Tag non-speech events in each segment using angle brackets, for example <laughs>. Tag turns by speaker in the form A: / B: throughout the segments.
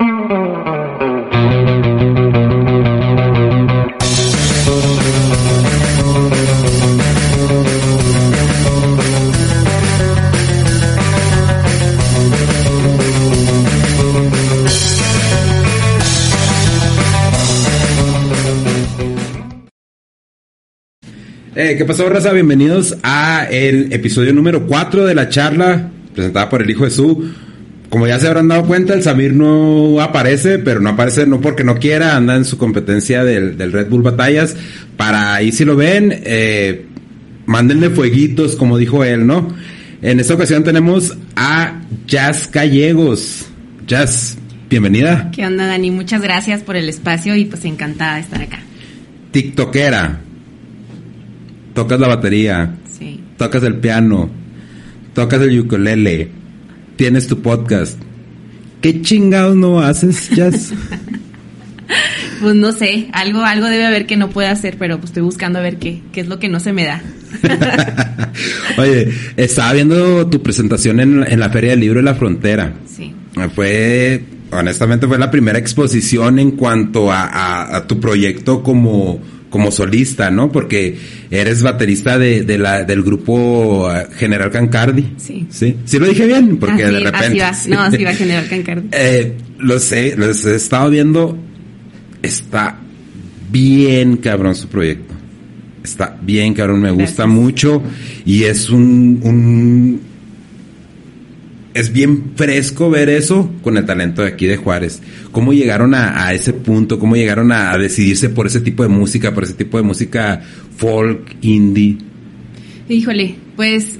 A: Eh, ¿Qué pasó, raza? Bienvenidos a el episodio número 4 de la charla presentada por el hijo de Su. Como ya se habrán dado cuenta, el Samir no aparece, pero no aparece no porque no quiera, anda en su competencia del, del Red Bull Batallas. Para ahí si lo ven, eh, mándenle fueguitos, como dijo él, ¿no? En esta ocasión tenemos a Jazz Gallegos. Jazz, bienvenida.
B: ¿Qué onda, Dani? Muchas gracias por el espacio y pues encantada de estar acá.
A: TikTokera. Tocas la batería.
B: Sí.
A: Tocas el piano. Tocas el ukulele. Tienes tu podcast. ¿Qué chingados no haces, Jazz? <laughs>
B: Pues no sé, algo, algo debe haber que no pueda hacer, pero pues estoy buscando a ver qué, qué es lo que no se me da. <laughs>
A: Oye, estaba viendo tu presentación en, en la Feria del Libro de la Frontera.
B: Sí.
A: Fue, honestamente, fue la primera exposición en cuanto a, a- a tu proyecto como, como solista, ¿no? Porque eres baterista de, de la, del grupo eh, General Cancardi.
B: Sí.
A: Sí, sí lo dije bien, porque
B: Así-
A: de repente.
B: así va. No, así va General <laughs> Cancardi.
A: Eh, lo sé, los he estado viendo. Está bien cabrón su proyecto. Está bien cabrón, me gusta mucho. Y es un, un. Es bien fresco ver eso con el talento de aquí de Juárez. ¿Cómo llegaron a, a ese punto? ¿Cómo llegaron a, a decidirse por ese tipo de música? Por ese tipo de música folk, indie.
B: Híjole, pues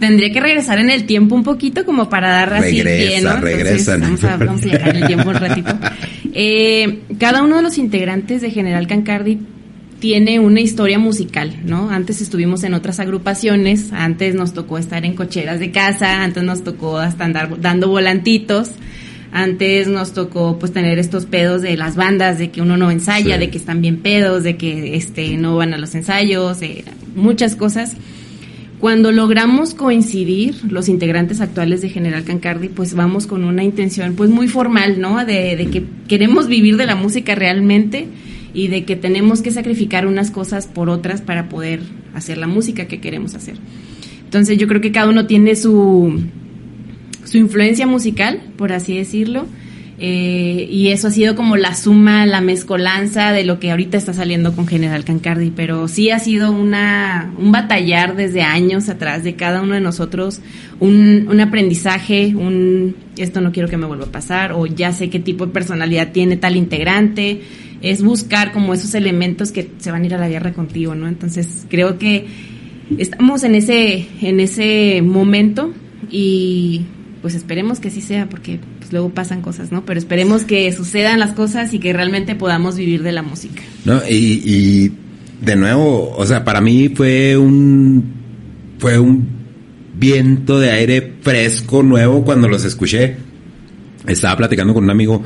B: tendría que regresar en el tiempo un poquito como para dar así. Entonces,
A: regresa.
B: Vamos a, vamos a viajar en el tiempo un ratito. <laughs> Eh, cada uno de los integrantes de General Cancardi tiene una historia musical, ¿no? Antes estuvimos en otras agrupaciones, antes nos tocó estar en cocheras de casa, antes nos tocó hasta andar dando volantitos, antes nos tocó pues tener estos pedos de las bandas, de que uno no ensaya,
A: Sí.
B: de que están bien pedos, de que este no van a los ensayos, de muchas cosas. Cuando logramos coincidir los integrantes actuales de General Cancardi, pues vamos con una intención pues muy formal, ¿no? De, de que queremos vivir de la música realmente y de que tenemos que sacrificar unas cosas por otras para poder hacer la música que queremos hacer. Entonces yo creo que cada uno tiene su, su influencia musical, por así decirlo, eh, y eso ha sido como la suma, la mezcolanza de lo que ahorita está saliendo con General Cancardi, pero sí ha sido una, un batallar desde años atrás de cada uno de nosotros, un, un aprendizaje, un esto no quiero que me vuelva a pasar, o ya sé qué tipo de personalidad tiene tal integrante, es buscar como esos elementos que se van a ir a la guerra contigo, ¿no? Entonces creo que estamos en ese, en ese momento y pues esperemos que así sea porque pues luego pasan cosas, ¿no? Pero esperemos que sucedan las cosas y que realmente podamos vivir de la música.
A: ¿no? Y, y de nuevo, o sea, para mí fue un fue un viento de aire fresco nuevo cuando los escuché. Estaba platicando con un amigo,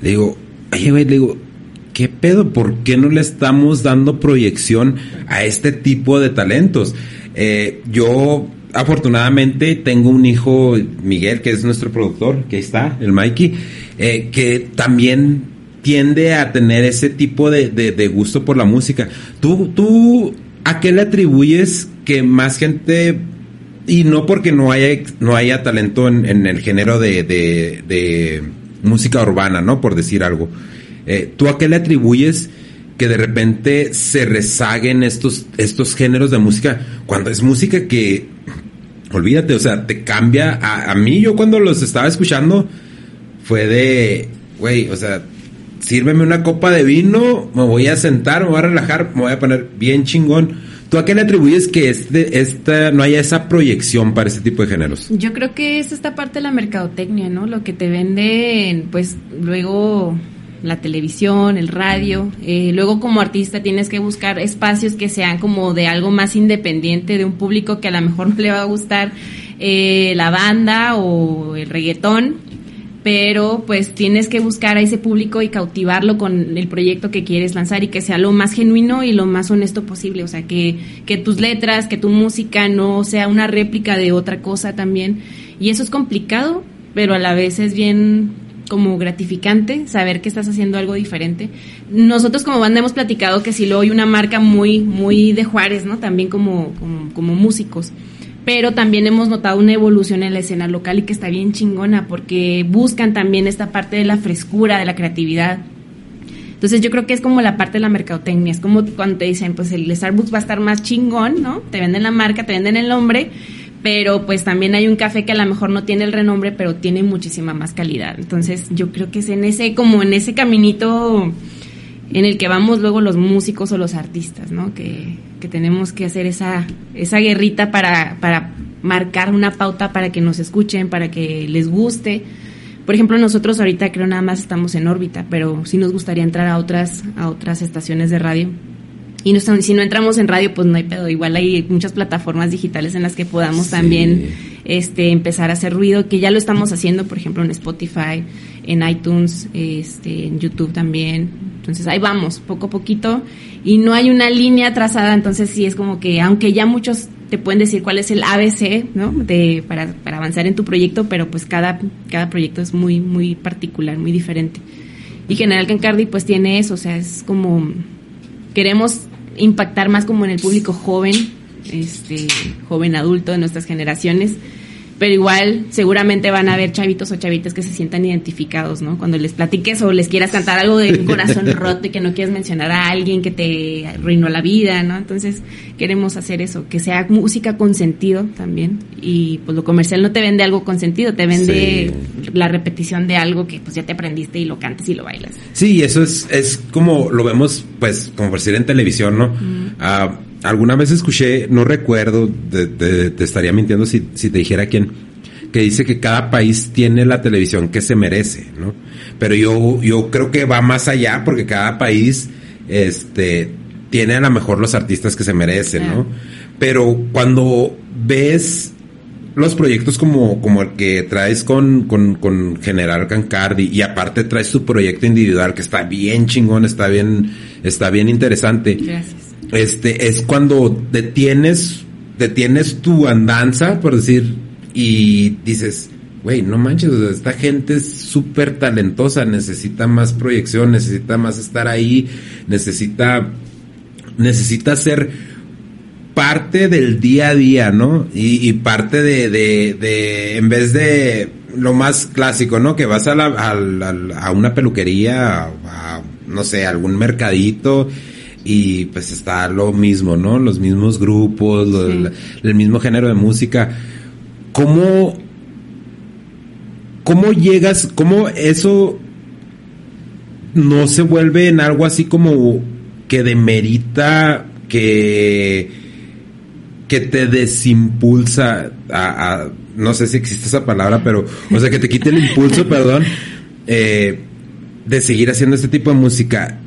A: le digo, oye, güey, le digo, ¿qué pedo? ¿Por qué no le estamos dando proyección a este tipo de talentos? Eh, yo afortunadamente tengo un hijo, Miguel, que es nuestro productor, que ahí está, el Mikey, eh, que también tiende a tener ese tipo de, gusto por la música. ¿Tú, tú a qué le atribuyes que más gente, y no porque no haya, no haya talento en, el género de música urbana, ¿no? Por decir algo. Eh, ¿Tú a qué le atribuyes que de repente se rezaguen estos, estos géneros de música cuando es música que, olvídate, o sea, te cambia. A, mí, yo cuando los estaba escuchando, fue de, güey, o sea, sírveme una copa de vino, me voy a sentar, me voy a relajar, me voy a poner bien chingón. ¿Tú ¿Tú a qué le atribuyes que este, esta, no haya esa proyección para este tipo de géneros?
B: Yo creo que es esta parte de la mercadotecnia, ¿no? Lo que te venden, pues luego la televisión, el radio. Eh, luego como artista tienes que buscar espacios que sean como de algo más independiente, de un público que a lo mejor <laughs> no le va a gustar eh, la banda o el reggaetón pero pues tienes que buscar a ese público y cautivarlo con el proyecto que quieres lanzar y que sea lo más genuino y lo más honesto posible, o sea, que, que tus letras, que tu música no sea una réplica de otra cosa también. Y eso es complicado, pero a la vez es bien como gratificante saber que estás haciendo algo diferente. Nosotros como banda hemos platicado que si lo hay una marca muy, muy de Juárez, ¿no? También como, como, como músicos pero también hemos notado una evolución en la escena local y que está bien chingona porque buscan también esta parte de la frescura, de la creatividad. Entonces yo creo que es como la parte de la mercadotecnia, es como cuando te dicen, pues el Starbucks va a estar más chingón, ¿no? Te venden la marca, te venden el nombre, pero pues también hay un café que a lo mejor no tiene el renombre, pero tiene muchísima más calidad. Entonces yo creo que es en ese, como en ese caminito en el que vamos luego los músicos o los artistas, ¿no? Que, que tenemos que hacer esa, esa guerrita para, para marcar una pauta para que nos escuchen, para que les guste. Por ejemplo, nosotros ahorita creo nada más estamos en órbita, pero sí nos gustaría entrar a otras, a otras estaciones de radio. Y no, si no entramos en radio, pues no hay pedo. Igual hay muchas plataformas digitales en las que podamos también este, empezar a hacer ruido, que ya lo estamos haciendo, por ejemplo, en Spotify, en iTunes, este, en YouTube también. Entonces ahí vamos, poco a poquito. Y no hay una línea trazada, entonces sí es como que, aunque ya muchos te pueden decir cuál es el ABC, ¿no? De, para, para avanzar en tu proyecto, pero pues cada, cada proyecto es muy, muy particular, muy diferente. Y General Cancardi pues tiene eso, o sea, es como, queremos impactar más como en el público joven, este, joven adulto de nuestras generaciones pero igual seguramente van a haber chavitos o chavitas que se sientan identificados, ¿no? Cuando les platiques o les quieras cantar algo de un <laughs> corazón roto y que no quieras mencionar a alguien que te arruinó la vida, ¿no? Entonces queremos hacer eso, que sea música con sentido también y pues lo comercial no te vende algo con sentido, te vende la repetición de algo que pues ya te aprendiste y lo cantes y lo bailas.
A: Sí, eso es, es como lo vemos pues como por decir en televisión, ¿no? Alguna vez escuché, no recuerdo, te estaría mintiendo si, si te dijera quién, que dice que cada país tiene la televisión que se merece, ¿no? Pero yo, yo creo que va más allá porque cada país, este, tiene a lo mejor los artistas que se merecen, ¿no? Pero cuando ves los proyectos como, como el que traes con, con, con General Cancardi y aparte traes tu proyecto individual que está bien chingón, está bien, está bien interesante.
B: Gracias
A: este, es cuando detienes, detienes tu andanza, por decir, y dices, güey, no manches, esta gente es súper talentosa, necesita más proyección, necesita más estar ahí, necesita, necesita ser parte del día a día, ¿no? Y, parte de, de, de, en vez de lo más clásico, ¿no? Que vas a, la, a, una peluquería, a, no sé, algún mercadito y pues está lo mismo, ¿no? Los mismos grupos, el, mismo género de música. ¿Cómo, cómo llegas, cómo eso no se vuelve en algo así como que demerita, que, que te desimpulsa a, no sé si existe esa palabra, pero, o sea, que te quite el impulso, <laughs> perdón, eh, de seguir haciendo este tipo de música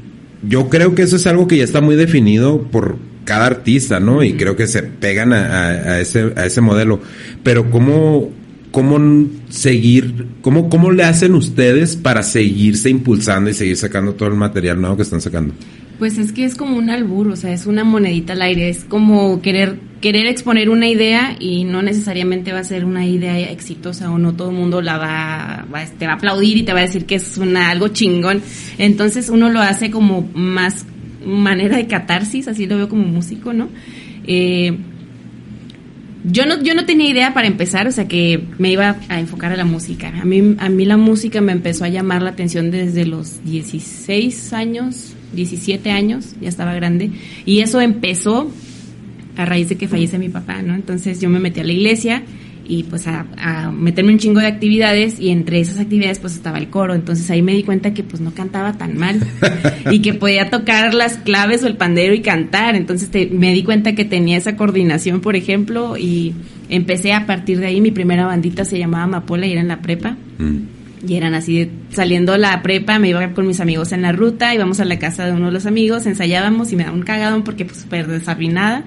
A: yo creo que eso es algo que ya está muy definido por cada artista, ¿no? Y creo que se pegan a, ese, a ese modelo. Pero ¿cómo, cómo seguir, cómo, cómo le hacen ustedes para seguirse impulsando y seguir sacando todo el material nuevo que están sacando?
B: Pues es que es como un albur, o sea, es una monedita al aire, es como querer querer exponer una idea y no necesariamente va a ser una idea exitosa o no todo el mundo la va, va te va a aplaudir y te va a decir que es una algo chingón. Entonces uno lo hace como más manera de catarsis, así lo veo como músico, ¿no? Eh, yo no, yo no tenía idea para empezar, o sea que me iba a enfocar a la música. A mí, a mí la música me empezó a llamar la atención desde los 16 años, 17 años, ya estaba grande. Y eso empezó a raíz de que fallece mi papá, ¿no? Entonces yo me metí a la iglesia y pues a, a, meterme un chingo de actividades y entre esas actividades pues estaba el coro, entonces ahí me di cuenta que pues no cantaba tan mal <laughs> y que podía tocar las claves o el pandero y cantar, entonces te, me di cuenta que tenía esa coordinación por ejemplo y empecé a partir de ahí, mi primera bandita se llamaba Amapola y era en la prepa. Mm. Y eran así, de, saliendo la prepa, me iba con mis amigos en la ruta, íbamos a la casa de uno de los amigos, ensayábamos y me daba un cagadón porque pues súper desarruinada.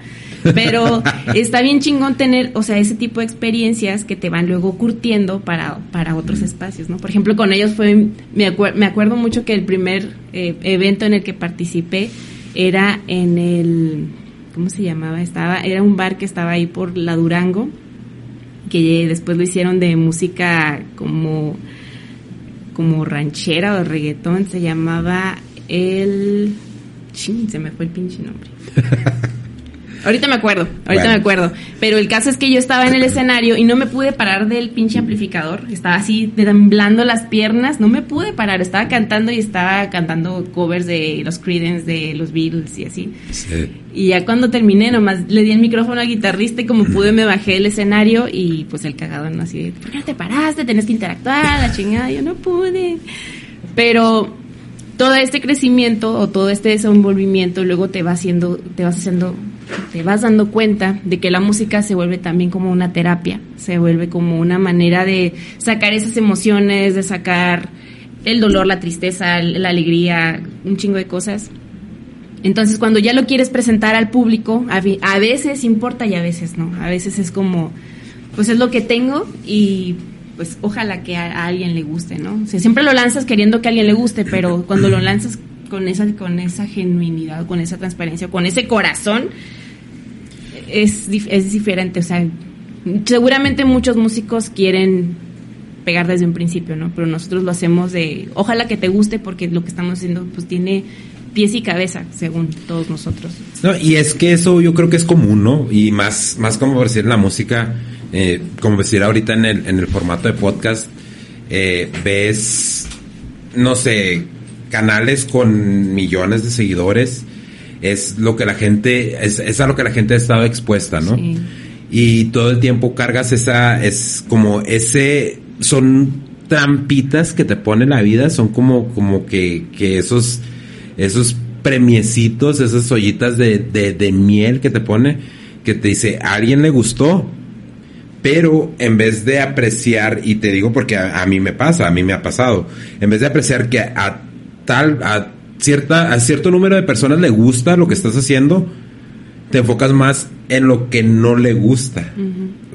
B: Pero <laughs> está bien chingón tener, o sea, ese tipo de experiencias que te van luego curtiendo para, para otros espacios, ¿no? Por ejemplo, con ellos fue, me, me acuerdo mucho que el primer eh, evento en el que participé era en el, ¿cómo se llamaba? Estaba, era un bar que estaba ahí por la Durango, que después lo hicieron de música como como ranchera o reggaetón, se llamaba el... Chin, se me fue el pinche nombre. <laughs> Ahorita me acuerdo, ahorita me acuerdo. Pero el caso es que yo estaba en el escenario y no me pude parar del pinche amplificador. Estaba así temblando las piernas, no me pude parar. Estaba cantando y estaba cantando covers de los Creedence, de los Beatles y así. Y ya cuando terminé, nomás le di el micrófono al guitarrista y como pude me bajé del escenario y pues el cagado no así de, ¿por qué no te paraste? Tenés que interactuar, la chingada. Yo no pude. Pero todo este crecimiento o todo este desenvolvimiento luego te va haciendo, te vas haciendo te vas dando cuenta de que la música se vuelve también como una terapia, se vuelve como una manera de sacar esas emociones, de sacar el dolor, la tristeza, la alegría, un chingo de cosas. Entonces, cuando ya lo quieres presentar al público, a, veces importa y a veces no. A veces es como, pues es lo que tengo y pues ojalá que a, alguien le guste, ¿no? O sea, siempre lo lanzas queriendo que a alguien le guste, pero cuando lo lanzas con esa, con esa genuinidad, con esa transparencia, con ese corazón, es, es diferente. O sea, seguramente muchos músicos quieren pegar desde un principio, ¿no? Pero nosotros lo hacemos de, ojalá que te guste porque lo que estamos haciendo pues tiene pies y cabeza, según todos nosotros.
A: No, y es que eso yo creo que es común, ¿no? Y más, más como decir la música, eh, como decir ahorita en el, en el formato de podcast, eh, ves, no sé, canales con millones de seguidores es lo que la gente, es, es a lo que la gente ha estado expuesta, ¿no? Y todo el tiempo cargas esa, es como ese, son trampitas que te pone la vida, son como, como que, que esos, esos premiecitos, esas ollitas de, de, miel que te pone, que te dice, a alguien le gustó, pero en vez de apreciar, y te digo porque a, a, mí me pasa, a mí me ha pasado, en vez de apreciar que a tal, a cierta, a cierto número de personas le gusta lo que estás haciendo, te enfocas más en lo que no le gusta.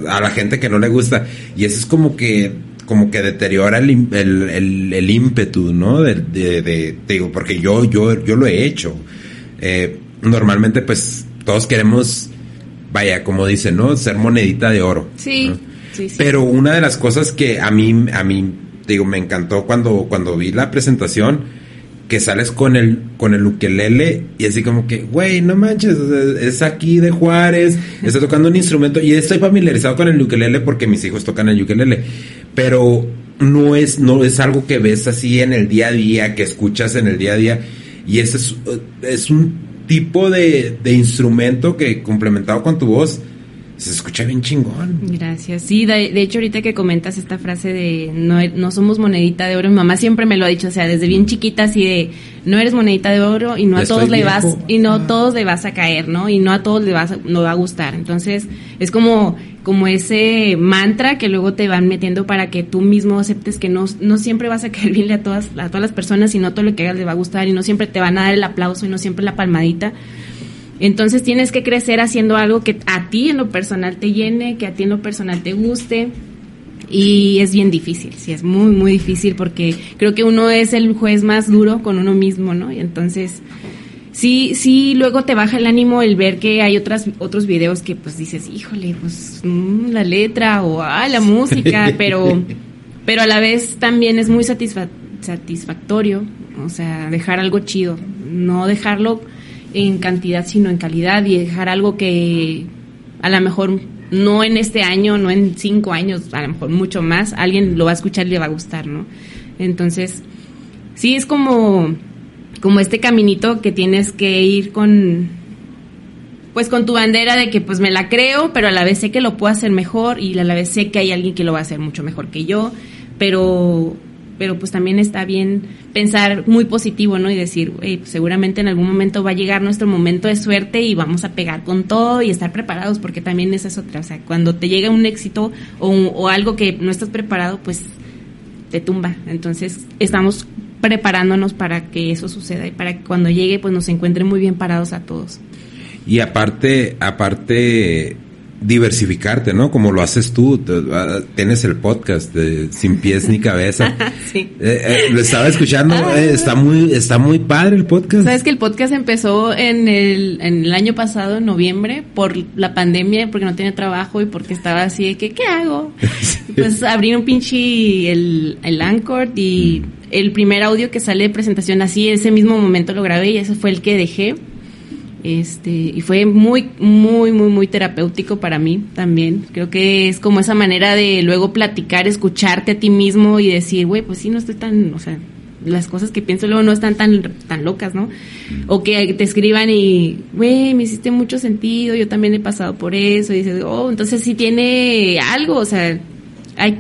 A: A la gente que no le gusta. Y eso es como que, como que deteriora el, el, ímpetu, ¿no? De, de, digo, porque yo, yo, yo lo he hecho. Eh, normalmente, pues, todos queremos, vaya, como dicen, ¿no? Ser monedita de oro.
B: Sí. sí,
A: Pero una de las cosas que a mí, a mí, digo, me encantó cuando, cuando vi la presentación, que sales con el con el ukelele y así como que, güey, no manches, es aquí de Juárez, está tocando un instrumento y estoy familiarizado con el ukelele porque mis hijos tocan el ukelele, pero no es no es algo que ves así en el día a día, que escuchas en el día a día. Y ese es, es un tipo de, de instrumento que complementado con tu voz se escucha bien chingón.
B: Gracias. Sí, de, hecho ahorita que comentas esta frase de no, no, somos monedita de oro, mi mamá siempre me lo ha dicho, o sea, desde bien chiquita así de no eres monedita de oro y no a todos le vas y no a todos le vas a caer, ¿no? Y no a todos le vas no va a gustar. Entonces, es como como ese mantra que luego te van metiendo para que tú mismo aceptes que no, no siempre vas a caer bien a todas, a todas las personas y no todo lo que hagas le va a gustar y no siempre te van a dar el aplauso y no siempre la palmadita entonces tienes que crecer haciendo algo que a ti en lo personal te llene, que a ti en lo personal te guste. Y es bien difícil, sí, es muy, muy difícil porque creo que uno es el juez más duro con uno mismo, ¿no? Y entonces, sí, sí, luego te baja el ánimo el ver que hay otras, otros videos que pues dices, híjole, pues mm, la letra o ah, la música, pero, pero a la vez también es muy satisfactorio, o sea, dejar algo chido, no dejarlo en cantidad sino en calidad y dejar algo que a lo mejor no en este año, no en cinco años, a lo mejor mucho más, alguien lo va a escuchar y le va a gustar, ¿no? Entonces, sí es como, como este caminito que tienes que ir con, pues con tu bandera de que pues me la creo, pero a la vez sé que lo puedo hacer mejor y a la vez sé que hay alguien que lo va a hacer mucho mejor que yo, pero pero pues también está bien pensar muy positivo, ¿no? Y decir, pues seguramente en algún momento va a llegar nuestro momento de suerte y vamos a pegar con todo y estar preparados, porque también esa es otra, o sea, cuando te llega un éxito o, o algo que no estás preparado, pues te tumba. Entonces, estamos preparándonos para que eso suceda y para que cuando llegue, pues nos encuentre muy bien parados a todos.
A: Y aparte, aparte, diversificarte, ¿no? Como lo haces tú, ah, tienes el podcast de Sin Pies ni Cabeza. <laughs> sí. Eh, eh, lo estaba escuchando, ah. eh, está muy está muy padre el podcast.
B: Sabes que el podcast empezó en el, en el año pasado, en noviembre, por la pandemia, porque no tenía trabajo y porque estaba así de que, ¿qué hago? <laughs> Pues abrí un pinche el, el Anchor y mm. el primer audio que sale de presentación así, ese mismo momento lo grabé y ese fue el que dejé este, y fue muy, muy, muy, muy terapéutico para mí también. Creo que es como esa manera de luego platicar, escucharte a ti mismo y decir, güey, pues sí, no estoy tan, o sea, las cosas que pienso luego no están tan, tan locas, ¿no? O que te escriban y, güey, me hiciste mucho sentido, yo también he pasado por eso, y dices, oh, entonces sí tiene algo, o sea, hay,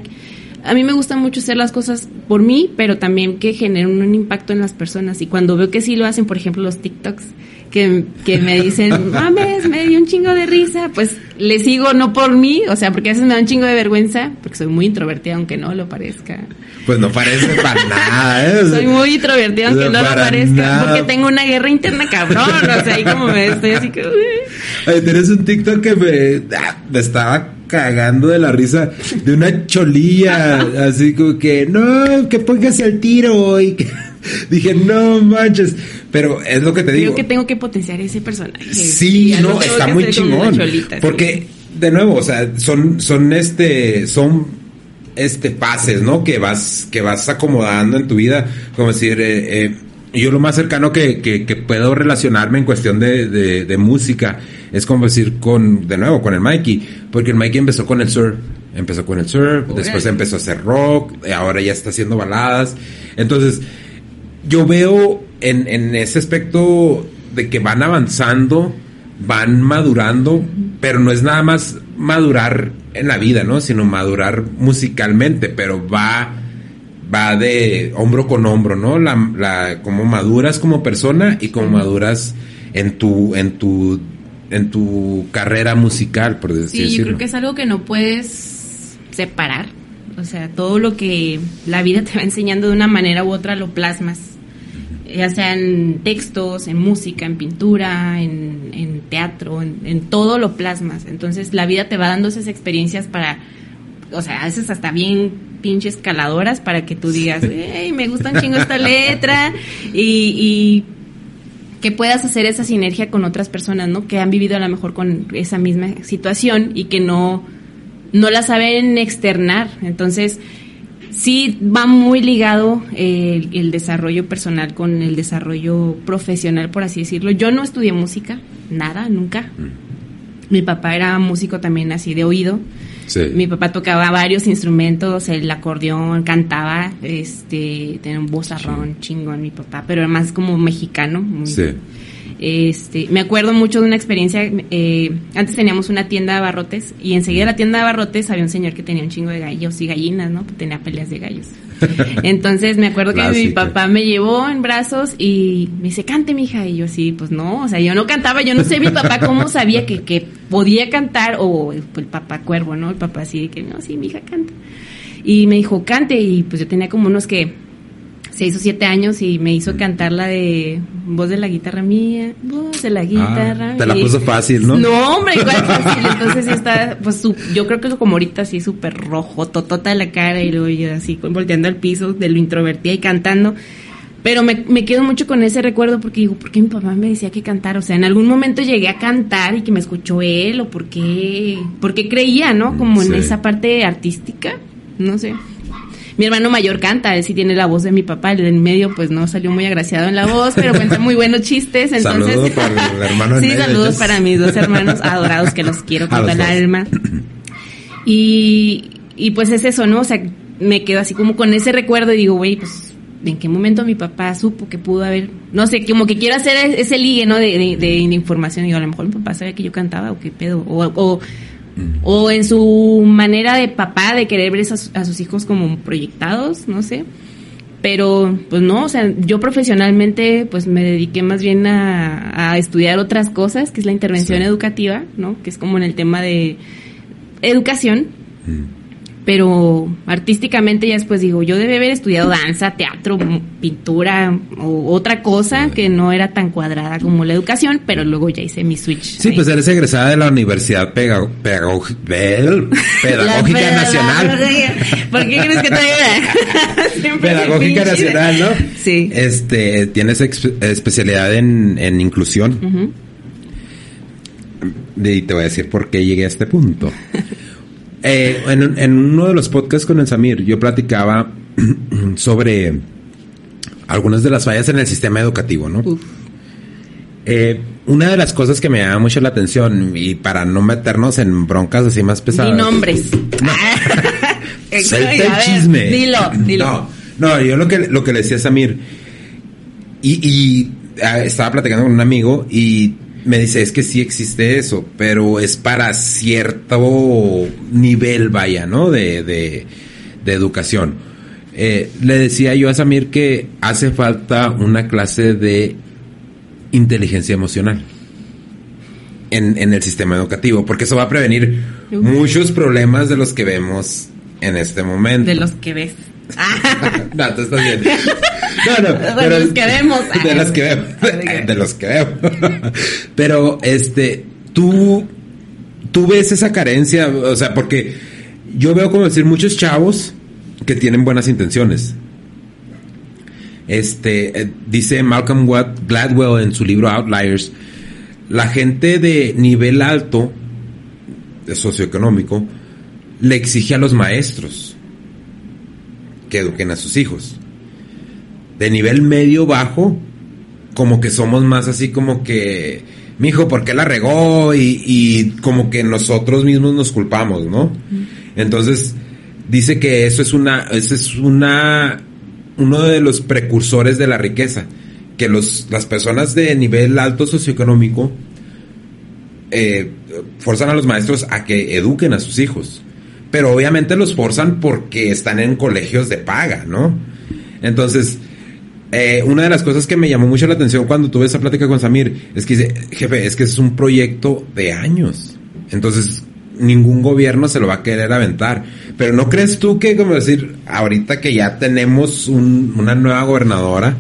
B: a mí me gusta mucho hacer las cosas por mí, pero también que generen un impacto en las personas. Y cuando veo que sí lo hacen, por ejemplo, los TikToks, que, me dicen, mames, me dio un chingo de risa, pues le sigo no por mí, o sea, porque a veces me da un chingo de vergüenza, porque soy muy introvertida, aunque no lo parezca.
A: Pues no parece para nada, ¿eh?
B: soy muy introvertida, aunque no, lo parezca, porque tengo una guerra interna cabrón, o sea, ahí como me estoy así que...
A: Ay, tienes un TikTok que me, ah, me estaba cagando de la risa de una cholilla, así como que, no, que pongas el tiro y que... <laughs> Dije, no manches. Pero es lo que te digo.
B: Creo que tengo que potenciar ese personaje.
A: Sí, no, está muy chingón. porque, de nuevo, o sea, son, son este, son este pases, ¿no? Que vas, que vas acomodando en tu vida. Como decir, eh, eh, yo lo más cercano que, que, puedo relacionarme en cuestión de, de, música es como decir con, de nuevo, con el Mikey. Porque el Mikey empezó con el surf. Empezó con el surf, después empezó a hacer rock, ahora ya está haciendo baladas. Entonces, yo veo en, en ese aspecto de que van avanzando, van madurando, pero no es nada más madurar en la vida, ¿no? Sino madurar musicalmente, pero va va de hombro con hombro, ¿no? La, la como maduras como persona y como maduras en tu en tu en tu carrera musical, por decirlo.
B: Sí, yo creo que es algo que no puedes separar. O sea, todo lo que la vida te va enseñando de una manera u otra lo plasmas ya sea en textos, en música, en pintura, en, teatro, en, todo lo plasmas. Entonces la vida te va dando esas experiencias para, o sea, a veces hasta bien pinches caladoras para que tú digas, hey, me gusta un chingo esta letra y, que puedas hacer esa sinergia con otras personas, ¿no? Que han vivido a lo mejor con esa misma situación y que no, no la saben externar. Entonces, sí va muy ligado eh, el, desarrollo personal con el desarrollo profesional, por así decirlo. Yo no estudié música, nada, nunca. Mm. Mi papá era músico también así de oído. Mi papá tocaba varios instrumentos, el acordeón, cantaba, este, tenía un vozarrón chingón mi papá, pero era más como mexicano. sí. Este, me acuerdo mucho de una experiencia, eh, antes teníamos una tienda de abarrotes y enseguida de la tienda de abarrotes había un señor que tenía un chingo de gallos y gallinas, ¿no? Tenía peleas de gallos. <laughs> Entonces me acuerdo que mi papá me llevó en brazos y me dice, cante, mija. Y yo así, pues no, o sea, yo no cantaba, yo no sé mi papá cómo sabía que, que podía cantar, o el, el papá cuervo, ¿no? El papá así de que, no, sí, mi hija canta. Y me dijo, cante, y pues yo tenía como unos que seis o siete años y me hizo cantar la de voz de la guitarra mía, voz de la ah, guitarra.
A: te la puso fácil, ¿no?
B: No, hombre, igual <laughs> fácil. Entonces está, pues yo creo que como ahorita así súper rojo, totota la cara y luego yo así volteando al piso de lo introvertida y cantando. Pero me, me quedo mucho con ese recuerdo porque digo, ¿por qué mi papá me decía que cantar? O sea, en algún momento llegué a cantar y que me escuchó él o por qué, porque creía, ¿no? Como en esa parte artística, no sé. Mi hermano mayor canta, él sí tiene la voz de mi papá, el en medio pues no salió muy agraciado en la voz, pero cuenta muy buenos chistes, entonces...
A: Saludos <laughs> para el hermano
B: Sí, saludos para mis dos hermanos adorados que los quiero <laughs> con el alma. Y, y pues es eso, ¿no? O sea, me quedo así como con ese recuerdo y digo, güey, pues en qué momento mi papá supo que pudo haber, no sé, como que quiero hacer ese ligue, ¿no? De, de, información. Y a lo mejor mi papá sabía que yo cantaba o qué pedo. O, o, en su manera de papá de querer ver a, sus hijos como proyectados, no sé. Pero, pues no, o sea, yo profesionalmente, pues me dediqué más bien a, estudiar otras cosas, que es la intervención educativa, ¿no? Que es como en el tema de educación pero artísticamente ya después digo, yo debe haber estudiado danza, teatro, pintura o otra cosa que no era tan cuadrada como la educación, pero luego ya hice mi switch.
A: Sí, pues eres egresada de la Universidad <laughs> Pedagógica Nacional. <laughs>
B: ¿Por qué crees que te <laughs>
A: Pedagógica Nacional, ¿no? Sí. Este, tienes especialidad en, en inclusión. Y te voy a decir por qué llegué a este punto. Eh, en, uno de los podcasts con el Samir, yo platicaba <clears throat> sobre algunas de las fallas en el sistema educativo, ¿no? Eh, una de las cosas que me llama mucho la atención, y para no meternos en broncas así más pesadas.
B: Ni nombres. No. <laughs> <laughs>
A: el chisme.
B: Dilo, dilo.
A: No, no, yo lo que, lo que le decía a Samir, y, y ah, estaba platicando con un amigo, y me dice, es que sí existe eso, pero es para cierto nivel, vaya, ¿no? De, de, educación. Eh, le decía yo a Samir que hace falta una clase de inteligencia emocional en, en el sistema educativo, porque eso va a prevenir muchos problemas de los que vemos en este momento.
B: De los que ves. <laughs>
A: no, tú estás bien. <laughs>
B: No, no, <laughs> <laughs> de los que vemos. <laughs>
A: De los que vemos. De los que vemos. Pero, este, tú, tú ves esa carencia, o sea, porque yo veo como decir muchos chavos que tienen buenas intenciones. Este, eh, dice Malcolm Gladwell en su libro Outliers, la gente de nivel alto, de socioeconómico, le exige a los maestros que eduquen a sus hijos. De nivel medio bajo, como que somos más así como que, mi hijo, ¿por qué la regó? Y, como que nosotros mismos nos culpamos, ¿no? Entonces, dice que eso es una, eso es una, uno de los precursores de la riqueza, que los, las personas de nivel alto socioeconómico eh, forzan a los maestros a que eduquen a sus hijos pero obviamente los forzan porque están en colegios de paga, ¿no? Entonces, eh, una de las cosas que me llamó mucho la atención cuando tuve esa plática con Samir es que dice, jefe, es que es un proyecto de años. Entonces, ningún gobierno se lo va a querer aventar. Pero ¿no crees tú que, como decir, ahorita que ya tenemos una nueva gobernadora,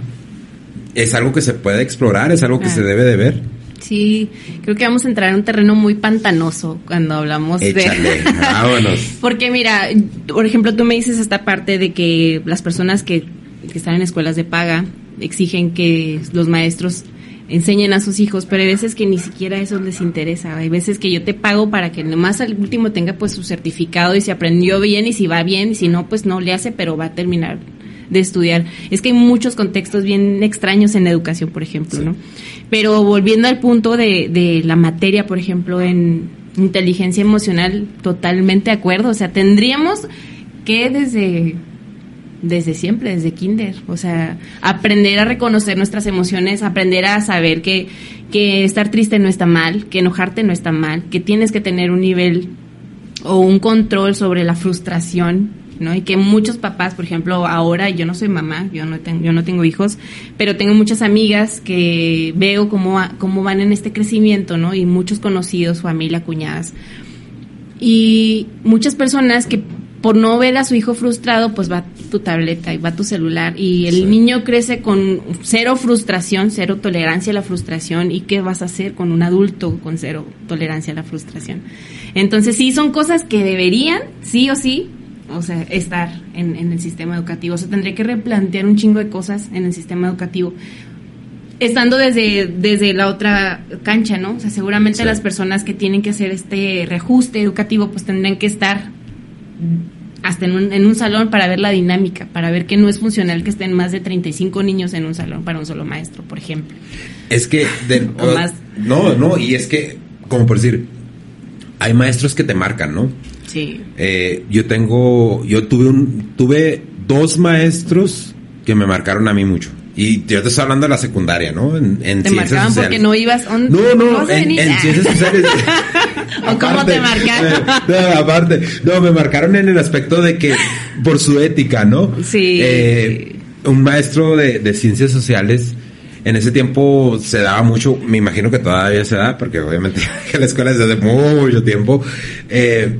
A: es algo que se puede explorar, es algo que se debe de ver?
B: Sí, creo que vamos a entrar en un terreno muy pantanoso cuando hablamos
A: Échale, de... <laughs> Vámonos.
B: Porque mira, por ejemplo, tú me dices esta parte de que las personas que, están en escuelas de paga exigen que los maestros enseñen a sus hijos, pero hay veces que ni siquiera eso les interesa. Hay veces que yo te pago para que nomás al último tenga pues su certificado y si aprendió bien y si va bien y si no pues no le hace, pero va a terminar de estudiar. Es que hay muchos contextos bien extraños en educación, por ejemplo, ¿no? Pero volviendo al punto de, de la materia, por ejemplo, en inteligencia emocional, totalmente de acuerdo. O sea, tendríamos que desde desde siempre, desde kinder. O sea, aprender a reconocer nuestras emociones, aprender a saber que, que estar triste no está mal, que enojarte no está mal, que tienes que tener un nivel o un control sobre la frustración ¿no? Y que muchos papás, por ejemplo, ahora yo no soy mamá, yo no tengo, hijos, pero tengo muchas amigas que veo cómo, cómo van en este crecimiento, ¿no? Y muchos conocidos, familia, cuñadas. Y muchas personas que por no ver a su hijo frustrado, pues va tu tableta y va tu celular y el niño crece con cero frustración, cero tolerancia a la frustración y qué vas a hacer con un adulto con cero tolerancia a la frustración. Entonces sí, son cosas que deberían, sí o sí, o sea, estar en, el sistema educativo. O sea, tendría que replantear un chingo de cosas en el sistema educativo. Estando desde, desde la otra cancha, ¿no? O sea, seguramente las personas que tienen que hacer este reajuste educativo, pues tendrían que estar hasta en un, en un salón para ver la dinámica, para ver que no es funcional que estén más de 35 niños en un salón para un solo maestro, por ejemplo.
A: Es que... <laughs> o más. No, no, y es que, como por decir, hay maestros que te marcan, ¿no?
B: Sí.
A: Eh, yo tengo, yo tuve un, tuve dos maestros que me marcaron a mí mucho. Y yo te estoy hablando de la secundaria, ¿no? En, en
B: Te
A: ciencias
B: marcaban
A: sociales.
B: porque no ibas. ¿dónde-
A: No,
B: ¿cómo
A: no, en, ciencias sociales. <laughs>
B: ¿O cómo te marcaron?
A: No, aparte, no, me marcaron en el aspecto de que, por su ética, ¿no?
B: Sí.
A: Eh, un maestro de, de ciencias sociales, en ese tiempo se daba mucho, me imagino que todavía se da, porque obviamente <laughs> la escuela es desde mucho tiempo. Eh,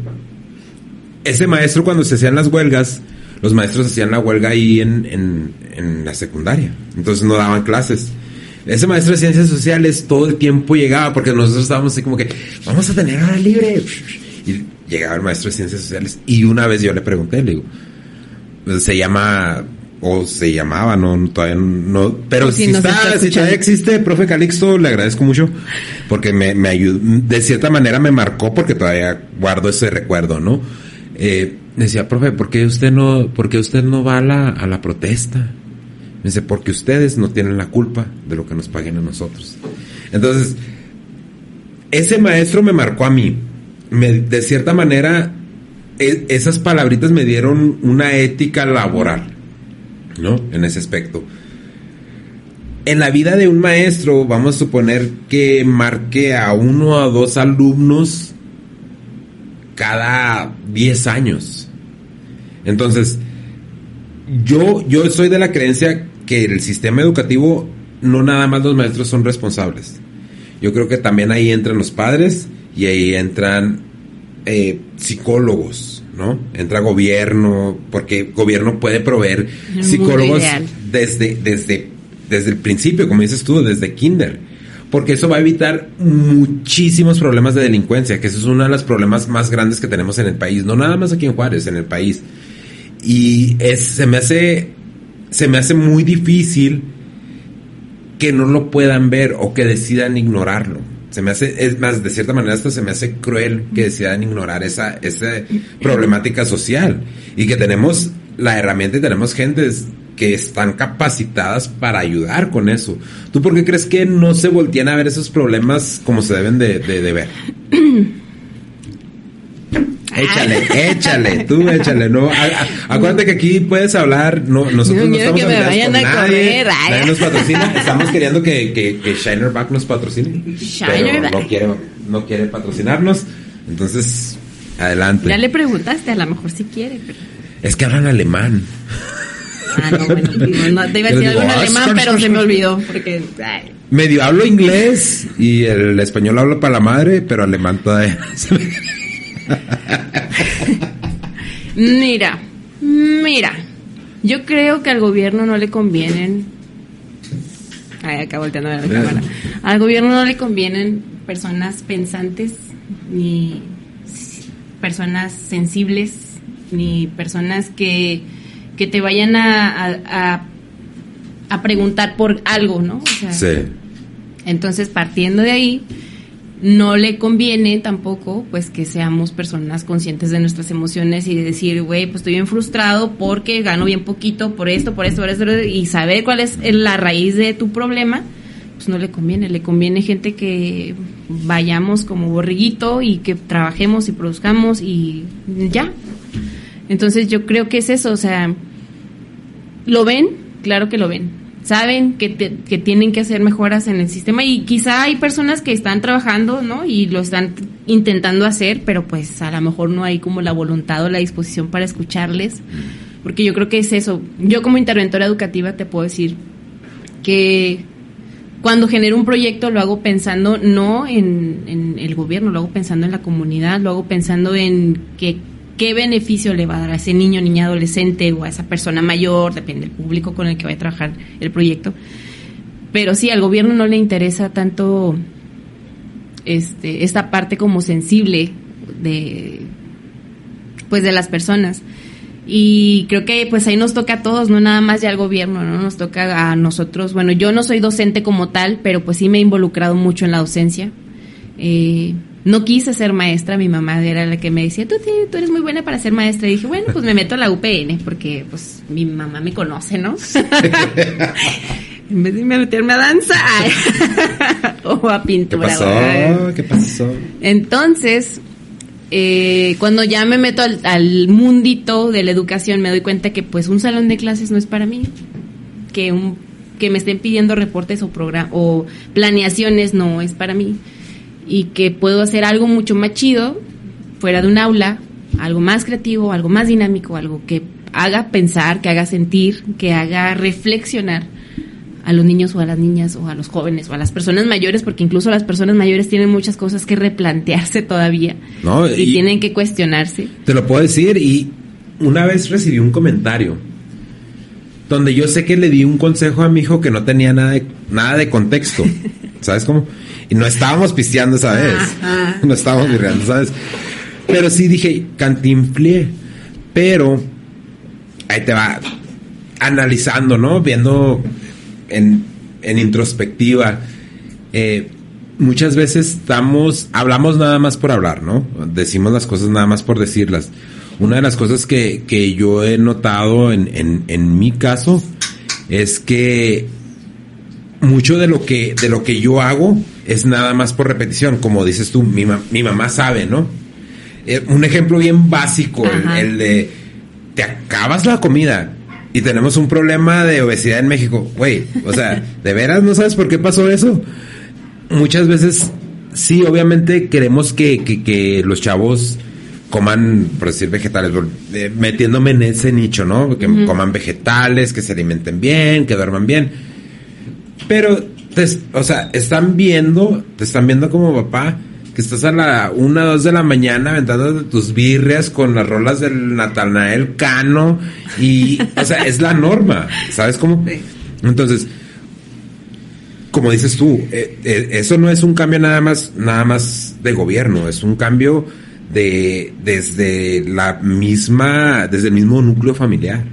A: ese maestro cuando se hacían las huelgas, los maestros hacían la huelga ahí en, en, en la secundaria. Entonces no daban clases. Ese maestro de ciencias sociales todo el tiempo llegaba porque nosotros estábamos así como que, vamos a tener hora libre. Y llegaba el maestro de ciencias sociales y una vez yo le pregunté, le digo, pues, se llama, o se llamaba, no, todavía no, pero
B: si
A: está, si todavía existe, profe Calixto, le agradezco mucho porque me, me ayudó, de cierta manera me marcó porque todavía guardo ese recuerdo, ¿no? Eh, decía, profe, ¿por qué usted no, por qué usted no va a la, a la protesta? Me dice, porque ustedes no tienen la culpa de lo que nos paguen a nosotros. Entonces, ese maestro me marcó a mí. De cierta manera, e- esas palabritas me dieron una ética laboral, ¿no? En ese aspecto. En la vida de un maestro, vamos a suponer que marque a uno o dos alumnos cada 10 años. Entonces, yo, yo soy de la creencia que el sistema educativo, no nada más los maestros son responsables. Yo creo que también ahí entran los padres y ahí entran eh, psicólogos, ¿no? Entra gobierno, porque gobierno puede proveer psicólogos desde, desde, desde el principio, como dices tú, desde kinder. Porque eso va a evitar muchísimos problemas de delincuencia, que eso es uno de los problemas más grandes que tenemos en el país, no nada más aquí en Juárez, en el país. Y es, se me hace, se me hace muy difícil que no lo puedan ver o que decidan ignorarlo. Se me hace, es más, de cierta manera hasta se me hace cruel que decidan ignorar esa, esa problemática social. Y que tenemos la herramienta y tenemos gentes que están capacitadas para ayudar con eso. ¿Tú por qué crees que no se voltean a ver esos problemas como se deben de, de- de ver? <clears throat> Échale, échale, tú échale, no, a- acuérdate que aquí puedes hablar, no, nosotros no
B: quiero
A: estamos
B: que me vayan
A: con
B: a
A: nadie,
B: correr,
A: nadie nos patrocina, estamos queriendo que, que, que Shinerback nos patrocine, pero no quiere, no quiere patrocinarnos, entonces, adelante.
B: Ya le preguntaste, a lo mejor si quiere. Pero...
A: Es que hablan alemán.
B: Ah, no, bueno, no, te iba a decir algo en
A: ah,
B: alemán, pero se me olvidó. Porque. ay.
A: Medio hablo inglés y el español hablo para la madre, pero alemán todavía.
B: Mira, mira. Yo creo que al gobierno no le convienen. Ay, acá volteando a la cámara. Al gobierno no le convienen personas pensantes, ni personas sensibles, ni personas que, que te vayan a- a preguntar por algo, ¿no? O sea,
A: Sí.
B: entonces, partiendo de ahí, no le conviene tampoco, pues, que seamos personas conscientes de nuestras emociones y de decir, güey, pues estoy bien frustrado porque gano bien poquito por esto, por esto, por esto, y saber cuál es la raíz de tu problema, pues no le conviene. Le conviene gente que vayamos como borriguito y que trabajemos y produzcamos y ya. Entonces, yo creo que es eso, o sea, ¿Lo ven? Claro que lo ven. Saben que, te- que tienen que hacer mejoras en el sistema y quizá hay personas que están trabajando, ¿no? Y lo están intentando hacer, pero pues a lo mejor no hay como la voluntad o la disposición para escucharles. Porque yo creo que es eso. Yo como interventora educativa te puedo decir que cuando genero un proyecto lo hago pensando no en, en el gobierno, lo hago pensando en la comunidad, lo hago pensando en que, qué beneficio le va a dar a ese niño, niña, adolescente o a esa persona mayor, depende del público con el que vaya a trabajar el proyecto. Pero sí, al gobierno no le interesa tanto este, esta parte como sensible de pues de las personas. Y creo que pues ahí nos toca a todos, no nada más ya al gobierno, ¿no? Nos toca a nosotros. Bueno, yo no soy docente como tal, pero pues sí me he involucrado mucho en la docencia. Eh, no quise ser maestra, mi mamá era la que me decía, tú, tú eres muy buena para ser maestra. Y dije, bueno, pues me meto a la UPN, porque pues mi mamá me conoce, ¿no? <laughs> en vez de meterme a danza <laughs> o a
A: ¿Qué
B: pintura.
A: pasó?
B: ¿verdad?
A: ¿Qué pasó?
B: Entonces, eh, cuando ya me meto al, al mundito de la educación, me doy cuenta que pues un salón de clases no es para mí. que un que me estén pidiendo reportes o o planeaciones no es para mí y que puedo hacer algo mucho más chido fuera de un aula, algo más creativo, algo más dinámico, algo que haga pensar, que haga sentir, que haga reflexionar a los niños o a las niñas o a los jóvenes o a las personas mayores, porque incluso las personas mayores tienen muchas cosas que replantearse todavía
A: No,
B: y,
A: y-
B: tienen que cuestionarse.
A: Te lo puedo decir y una vez recibí un comentario donde yo sé que le di un consejo a mi hijo que no tenía nada de, nada de contexto. <laughs> ¿Sabes cómo? Y no estábamos pisteando esa vez.
B: Ajá.
A: No estábamos virreando, ¿sabes? Pero sí dije, cantinflé. Pero ahí te va analizando, ¿no? Viendo en, en introspectiva. Eh, muchas veces estamos, hablamos nada más por hablar, ¿no? Decimos las cosas nada más por decirlas. Una de las cosas que, que yo he notado en, en, en mi caso es que mucho de lo que, de lo que yo hago es nada más por repetición. Como dices tú, mi, ma- mi mamá sabe, ¿no? Eh, un ejemplo bien básico, el, de te acabas la comida y tenemos un problema de obesidad en México. Güey, o sea, <laughs> ¿de veras no sabes por qué pasó eso? Muchas veces, sí, obviamente queremos que, que, que los chavos coman, por decir vegetales, eh, metiéndome en ese nicho, ¿no? Que coman vegetales, que se alimenten bien, que duerman bien. Pero, te o sea, están viendo, te están viendo como papá, que estás a la una, dos de la mañana aventando tus birrias con las rolas del Natanael Cano y, o sea, es la norma, ¿sabes cómo? Entonces, como dices tú, eh, eh, eso no es un cambio nada más, nada más de gobierno, es un cambio de desde la misma, desde el mismo núcleo familiar.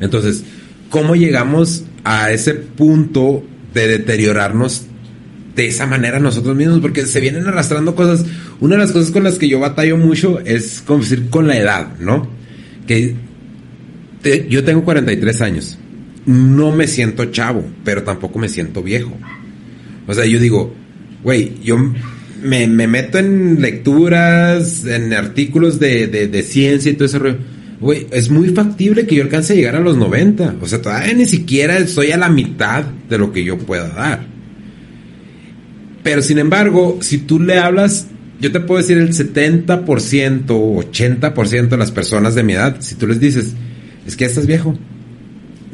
A: Entonces, ¿cómo llegamos a ese punto de deteriorarnos de esa manera nosotros mismos? Porque se vienen arrastrando cosas. Una de las cosas con las que yo batallo mucho es como decir con la edad, ¿no? Que yo tengo 43 años. No me siento chavo, pero tampoco me siento viejo. O sea, yo digo, güey, yo me, me meto en lecturas, en artículos de, de, de ciencia y todo ese rollo. Güey, es muy factible que yo alcance a llegar a los 90. O sea, todavía ni siquiera estoy a la mitad de lo que yo pueda dar. Pero sin embargo, si tú le hablas, yo te puedo decir el 70%, 80% de las personas de mi edad, si tú les dices, es que ya estás viejo,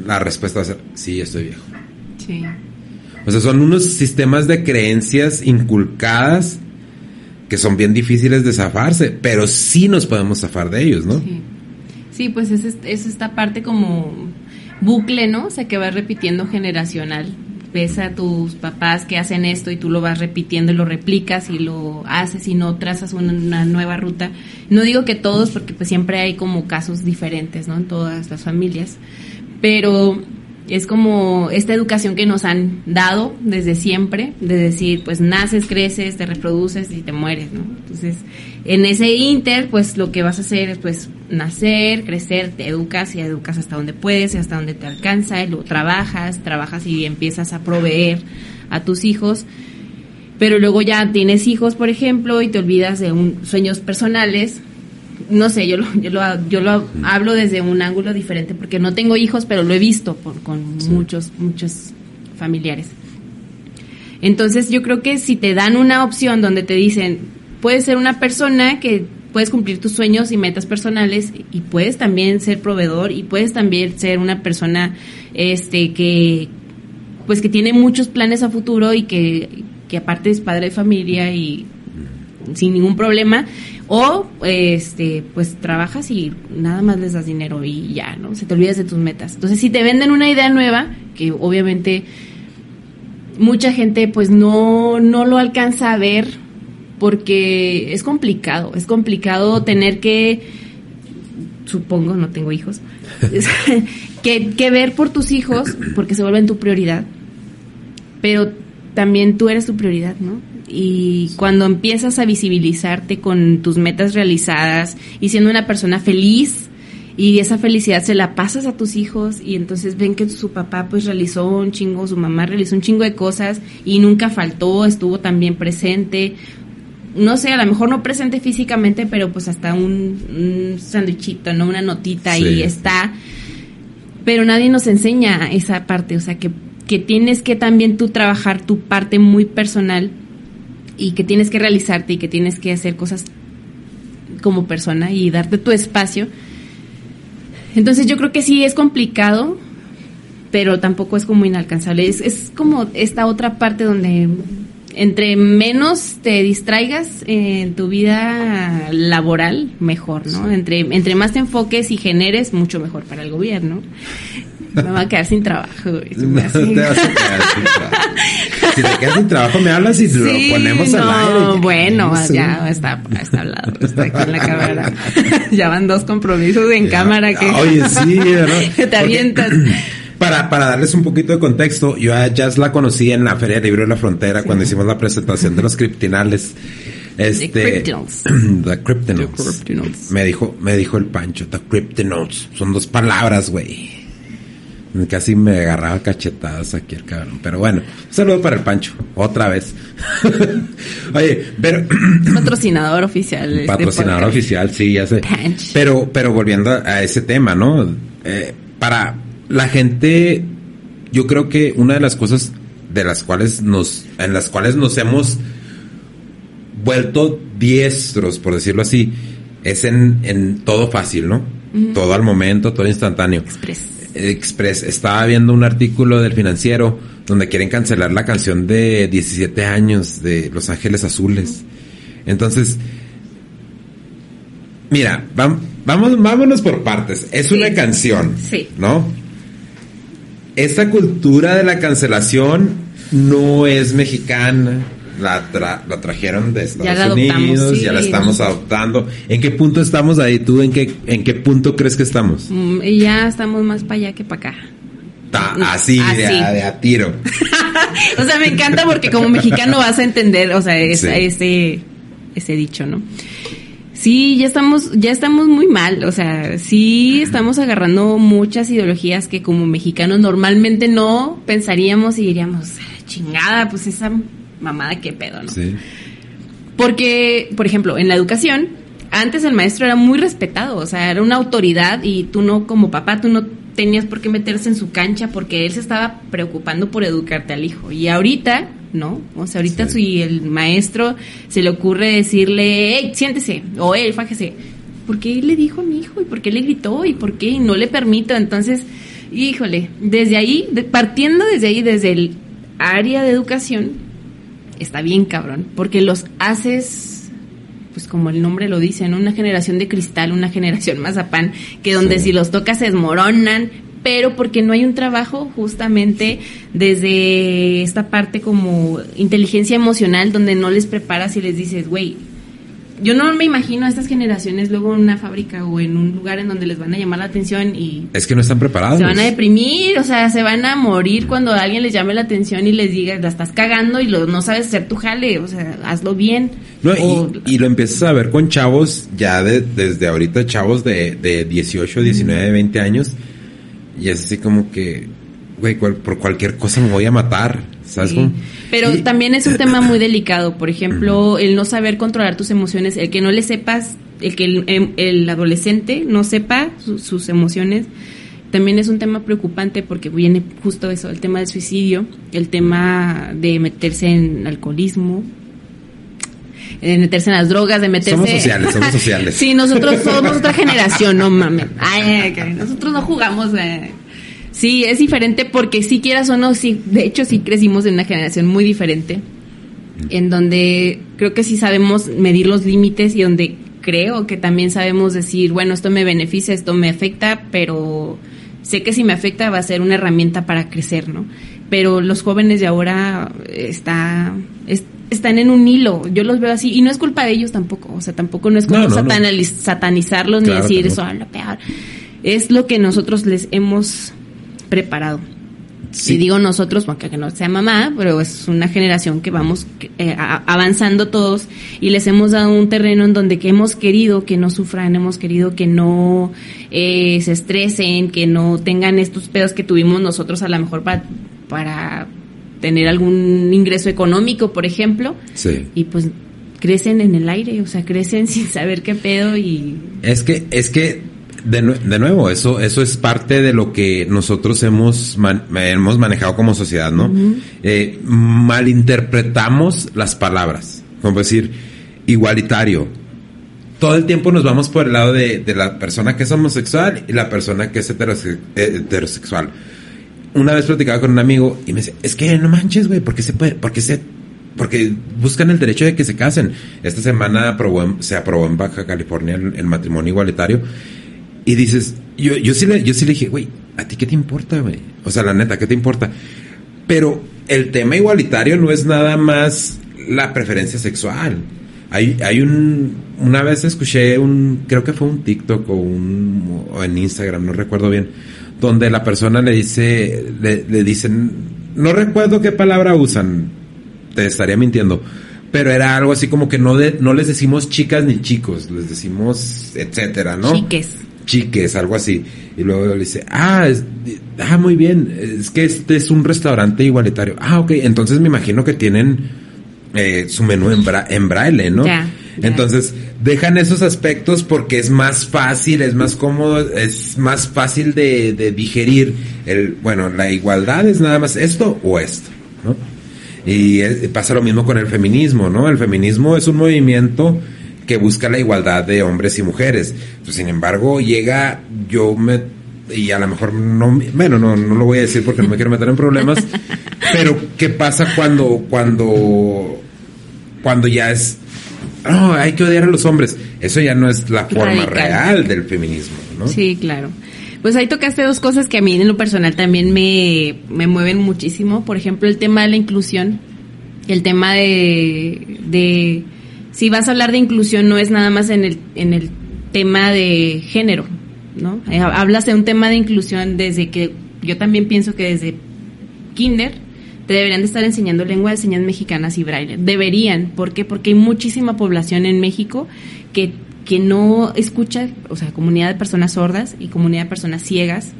A: la respuesta va a ser, sí, ya estoy viejo.
B: Sí.
A: O sea, son unos sistemas de creencias inculcadas que son bien difíciles de zafarse, pero sí nos podemos zafar de ellos, ¿no?
B: Sí, Sí, pues es, es esta parte como bucle, ¿no? O sea, que va repitiendo generacional. Ves a tus papás que hacen esto y tú lo vas repitiendo y lo replicas y lo haces y no trazas una, una nueva ruta. No digo que todos, porque pues siempre hay como casos diferentes, ¿no? En todas las familias. Pero es como esta educación que nos han dado desde siempre, de decir, pues naces, creces, te reproduces y te mueres, ¿no? Entonces, en ese inter, pues lo que vas a hacer es pues nacer, crecer, te educas y educas hasta donde puedes y hasta donde te alcanza, y luego trabajas, trabajas y empiezas a proveer a tus hijos, pero luego ya tienes hijos, por ejemplo, y te olvidas de un, sueños personales. No sé, yo lo, yo lo, yo lo hablo desde un ángulo diferente porque no tengo hijos, pero lo he visto por, con muchos, muchos familiares. Entonces yo creo que si te dan una opción donde te dicen, puedes ser una persona que puedes cumplir tus sueños y metas personales y puedes también ser proveedor y puedes también ser una persona este que pues que tiene muchos planes a futuro y que, que aparte es padre de familia y sin ningún problema. O este pues trabajas y nada más les das dinero y ya no se te olvidas de tus metas. Entonces si te venden una idea nueva que obviamente mucha gente pues no no lo alcanza a ver porque es complicado es complicado tener que supongo no tengo hijos <laughs> que, que ver por tus hijos porque se vuelven tu prioridad pero también tú eres tu prioridad, ¿no? Y cuando empiezas a visibilizarte con tus metas realizadas y siendo una persona feliz y esa felicidad se la pasas a tus hijos y entonces ven que su papá pues realizó un chingo, su mamá realizó un chingo de cosas y nunca faltó, estuvo también presente. No sé, a lo mejor no presente físicamente, pero pues hasta un, un sándwichito, ¿no? Una notita
A: Sí.
B: y está pero nadie nos enseña esa parte, o sea, que, que tienes que también tú trabajar tu parte muy personal y que tienes que realizarte y que tienes que hacer cosas como persona y darte tu espacio. Entonces yo creo que sí es complicado, pero tampoco es como inalcanzable. Es, es como esta otra parte donde entre menos te distraigas en tu vida laboral, mejor, ¿no? Entre, entre más te enfoques y generes, mucho mejor para el gobierno. Me va a quedar sin trabajo, güey. <laughs>
A: No te vas a quedar sin trabajo. Si te quedas sin trabajo, me hablas y lo ponemos al aire.
B: No, bueno, ya está, está hablado, está aquí en la cámara. <laughs> ya van dos compromisos en
A: Ya.
B: cámara que,
A: Oye, sí, ¿verdad? <laughs>
B: te
A: Porque-
B: avientas. <clears throat>
A: Para, para darles un poquito de contexto, yo a Jazz la conocí en la Feria de Libro de la Frontera cuando hicimos la presentación de los criptinales. Este. <clears throat> The Cryptinals.
B: The Cryptinals.
A: Me dijo, me dijo el Pancho, The Cryptinals. Son dos palabras, güey. Casi me agarraba cachetadas aquí el cabrón. Pero bueno, un saludo para el Pancho. Otra vez. <laughs> Oye, pero... <clears throat>
B: Patrocinador oficial. este
A: Patrocinador oficial, sí, ya sé.
B: Panch.
A: Pero, pero volviendo a ese tema, ¿no? Eh, para la gente, yo creo que una de las cosas de las cuales nos, en las cuales nos hemos vuelto diestros, por decirlo así, es en, en todo fácil, ¿no? Todo al momento, todo instantáneo.
B: Express.
A: Express. Estaba viendo un artículo del financiero donde quieren cancelar la canción de 17 años de Los Ángeles Azules. Entonces, mira, vam- vamos, vámonos por partes. Es
B: Sí.
A: una canción,
B: Sí.
A: ¿no? Esta cultura de la cancelación no es mexicana. La, tra- la trajeron de Estados
B: Ya
A: Unidos,
B: sí.
A: ya la estamos adoptando. ¿En qué punto estamos ahí? ¿Tú en qué, en qué punto crees que estamos?
B: Mm, ya estamos más para allá que para acá.
A: Ta- así, De, a, de a tiro. <laughs>
B: O sea, me encanta porque como mexicano vas a entender, o sea, es-
A: Sí.
B: ese, ese dicho, ¿no? Sí, ya estamos, ya estamos muy mal, o sea, sí estamos agarrando muchas ideologías que como mexicanos normalmente no pensaríamos y diríamos, "Ah, chingada, pues esa mamada qué pedo, ¿no?
A: Sí.
B: Porque, por ejemplo, en la educación, antes el maestro era muy respetado, o sea, era una autoridad y tú no, como papá, tú no tenías por qué meterse en su cancha porque él se estaba preocupando por educarte al hijo. Y ahorita, ¿no? O sea, ahorita
A: Sí.
B: si el maestro se le ocurre decirle, hey, siéntese, o él, fájese, ¿por qué le dijo a mi hijo? ¿Y por qué le gritó? ¿Y por qué? Y no le permito. Entonces, híjole, desde ahí, de- partiendo desde ahí, desde el área de educación, está bien cabrón, porque los haces, pues como el nombre lo dice, ¿no? Una generación de cristal, una generación <laughs> mazapán, que donde
A: Sí.
B: si los tocas se desmoronan, pero porque no hay un trabajo justamente desde esta parte como inteligencia emocional, donde no les preparas y les dices, güey, yo no me imagino a estas generaciones luego en una fábrica o en un lugar en donde les van a llamar la atención y
A: Es que no están preparados.
B: se van a deprimir, o sea, se van a morir cuando alguien les llame la atención y les diga, la estás cagando y lo, no sabes hacer tu jale, o sea, hazlo bien.
A: No,
B: O-
A: y, y lo empiezas a ver con chavos, ya de- desde ahorita, chavos de, de 18, 19, 20 años. Y es así como que, güey, cual- por cualquier cosa me voy a matar. ¿Sabes
B: Sí.
A: cómo?
B: Pero
A: Y-
B: también es un <laughs> tema muy delicado, por ejemplo, el no saber controlar tus emociones, el que no le sepas, el que el, em- el adolescente no sepa su- sus emociones, también es un tema preocupante porque viene justo eso, el tema del suicidio, el tema de meterse en alcoholismo, de meterse en las drogas, de meterse...
A: Somos sociales, somos <laughs> sociales.
B: sí, nosotros <laughs> somos otra generación, no mames. Ay, ay, nosotros no jugamos... eh. Sí, es diferente porque si quieras o no, sí, de hecho sí crecimos en una generación muy diferente, en donde creo que sí sabemos medir los límites y donde creo que también sabemos decir, bueno, esto me beneficia, esto me afecta, pero sé que si me afecta va a ser una herramienta para crecer, ¿no? Pero los jóvenes de ahora está, es- están en un hilo, yo los veo así, y no es culpa de ellos tampoco, o sea, tampoco no es como
A: No, no, no.
B: satanaliz- satanizarlos
A: Claro
B: ni decir
A: no.
B: son lo peor. Es lo que nosotros les hemos preparado.
A: Sí.
B: Y digo nosotros, aunque que no sea mamá, pero es una generación que vamos eh, a- avanzando todos y les hemos dado un terreno en donde que hemos querido que no sufran, hemos querido que no eh, se estresen, que no tengan estos pedos que tuvimos nosotros a lo mejor para, para tener algún ingreso económico, por ejemplo,
A: Sí.
B: y pues crecen en el aire, o sea, crecen <laughs> sin saber qué pedo y
A: Es que, es que de, de, nuevo, eso, eso es parte de lo que nosotros hemos, hemos manejado como sociedad, ¿no? eh, malinterpretamos las palabras. Como decir, igualitario. Todo el tiempo nos vamos por el lado de, de la persona que es homosexual y la persona que es heterosexual. Una vez platicaba con un amigo y me dice, es que no manches, güey, porque se puede, porque se, porque buscan el derecho de que se casen. Esta semana se aprobó en Baja California el, el matrimonio igualitario y dices, yo, yo sí le, yo sí le dije, güey, ¿a ti qué te importa, güey? O sea, la neta, ¿qué te importa? Pero el tema igualitario no es nada más la preferencia sexual. Hay, hay un, una vez escuché un, creo que fue un TikTok o un, o en Instagram, no recuerdo bien, donde la persona le dice, le, le dicen, no recuerdo qué palabra usan, te estaría mintiendo, pero era algo así como que no, de, no les decimos chicas ni chicos, les decimos etcétera, ¿no?
B: Chiques
A: chiques, algo así. Y luego le dice, ah, es, ah, muy bien, es que este es un restaurante igualitario. Ah, ok, entonces me imagino que tienen eh, su menú en, bra en braille, ¿no?
B: Ya, ya.
A: Entonces, dejan esos aspectos porque es más fácil, es más cómodo, es más fácil de, de digerir. El, bueno, la igualdad es nada más esto o esto, ¿no? Y es, pasa lo mismo con el feminismo, ¿no? El feminismo es un movimiento que busca la igualdad de hombres y mujeres. Pues, sin embargo, llega, yo me, y a lo mejor no, bueno, no, no lo voy a decir porque no me quiero meter en problemas, <laughs> pero ¿qué pasa cuando, cuando, cuando ya es, no, hay que odiar a los hombres? Eso ya no es la forma
B: Radical.
A: real del feminismo, ¿no?
B: Sí, claro. Pues ahí tocaste dos cosas que a mí en lo personal también me, me mueven muchísimo. Por ejemplo, el tema de la inclusión, el tema de, de si vas a hablar de inclusión no es nada más en el, en el tema de género, ¿no? Eh, Hablas de un tema de inclusión desde que yo también pienso que desde kinder deberían de estar enseñando lengua de señas mexicanas y braille. Deberían, ¿por qué? Porque hay muchísima población en México que, que no escucha, o sea, comunidad de personas sordas y comunidad de personas ciegas,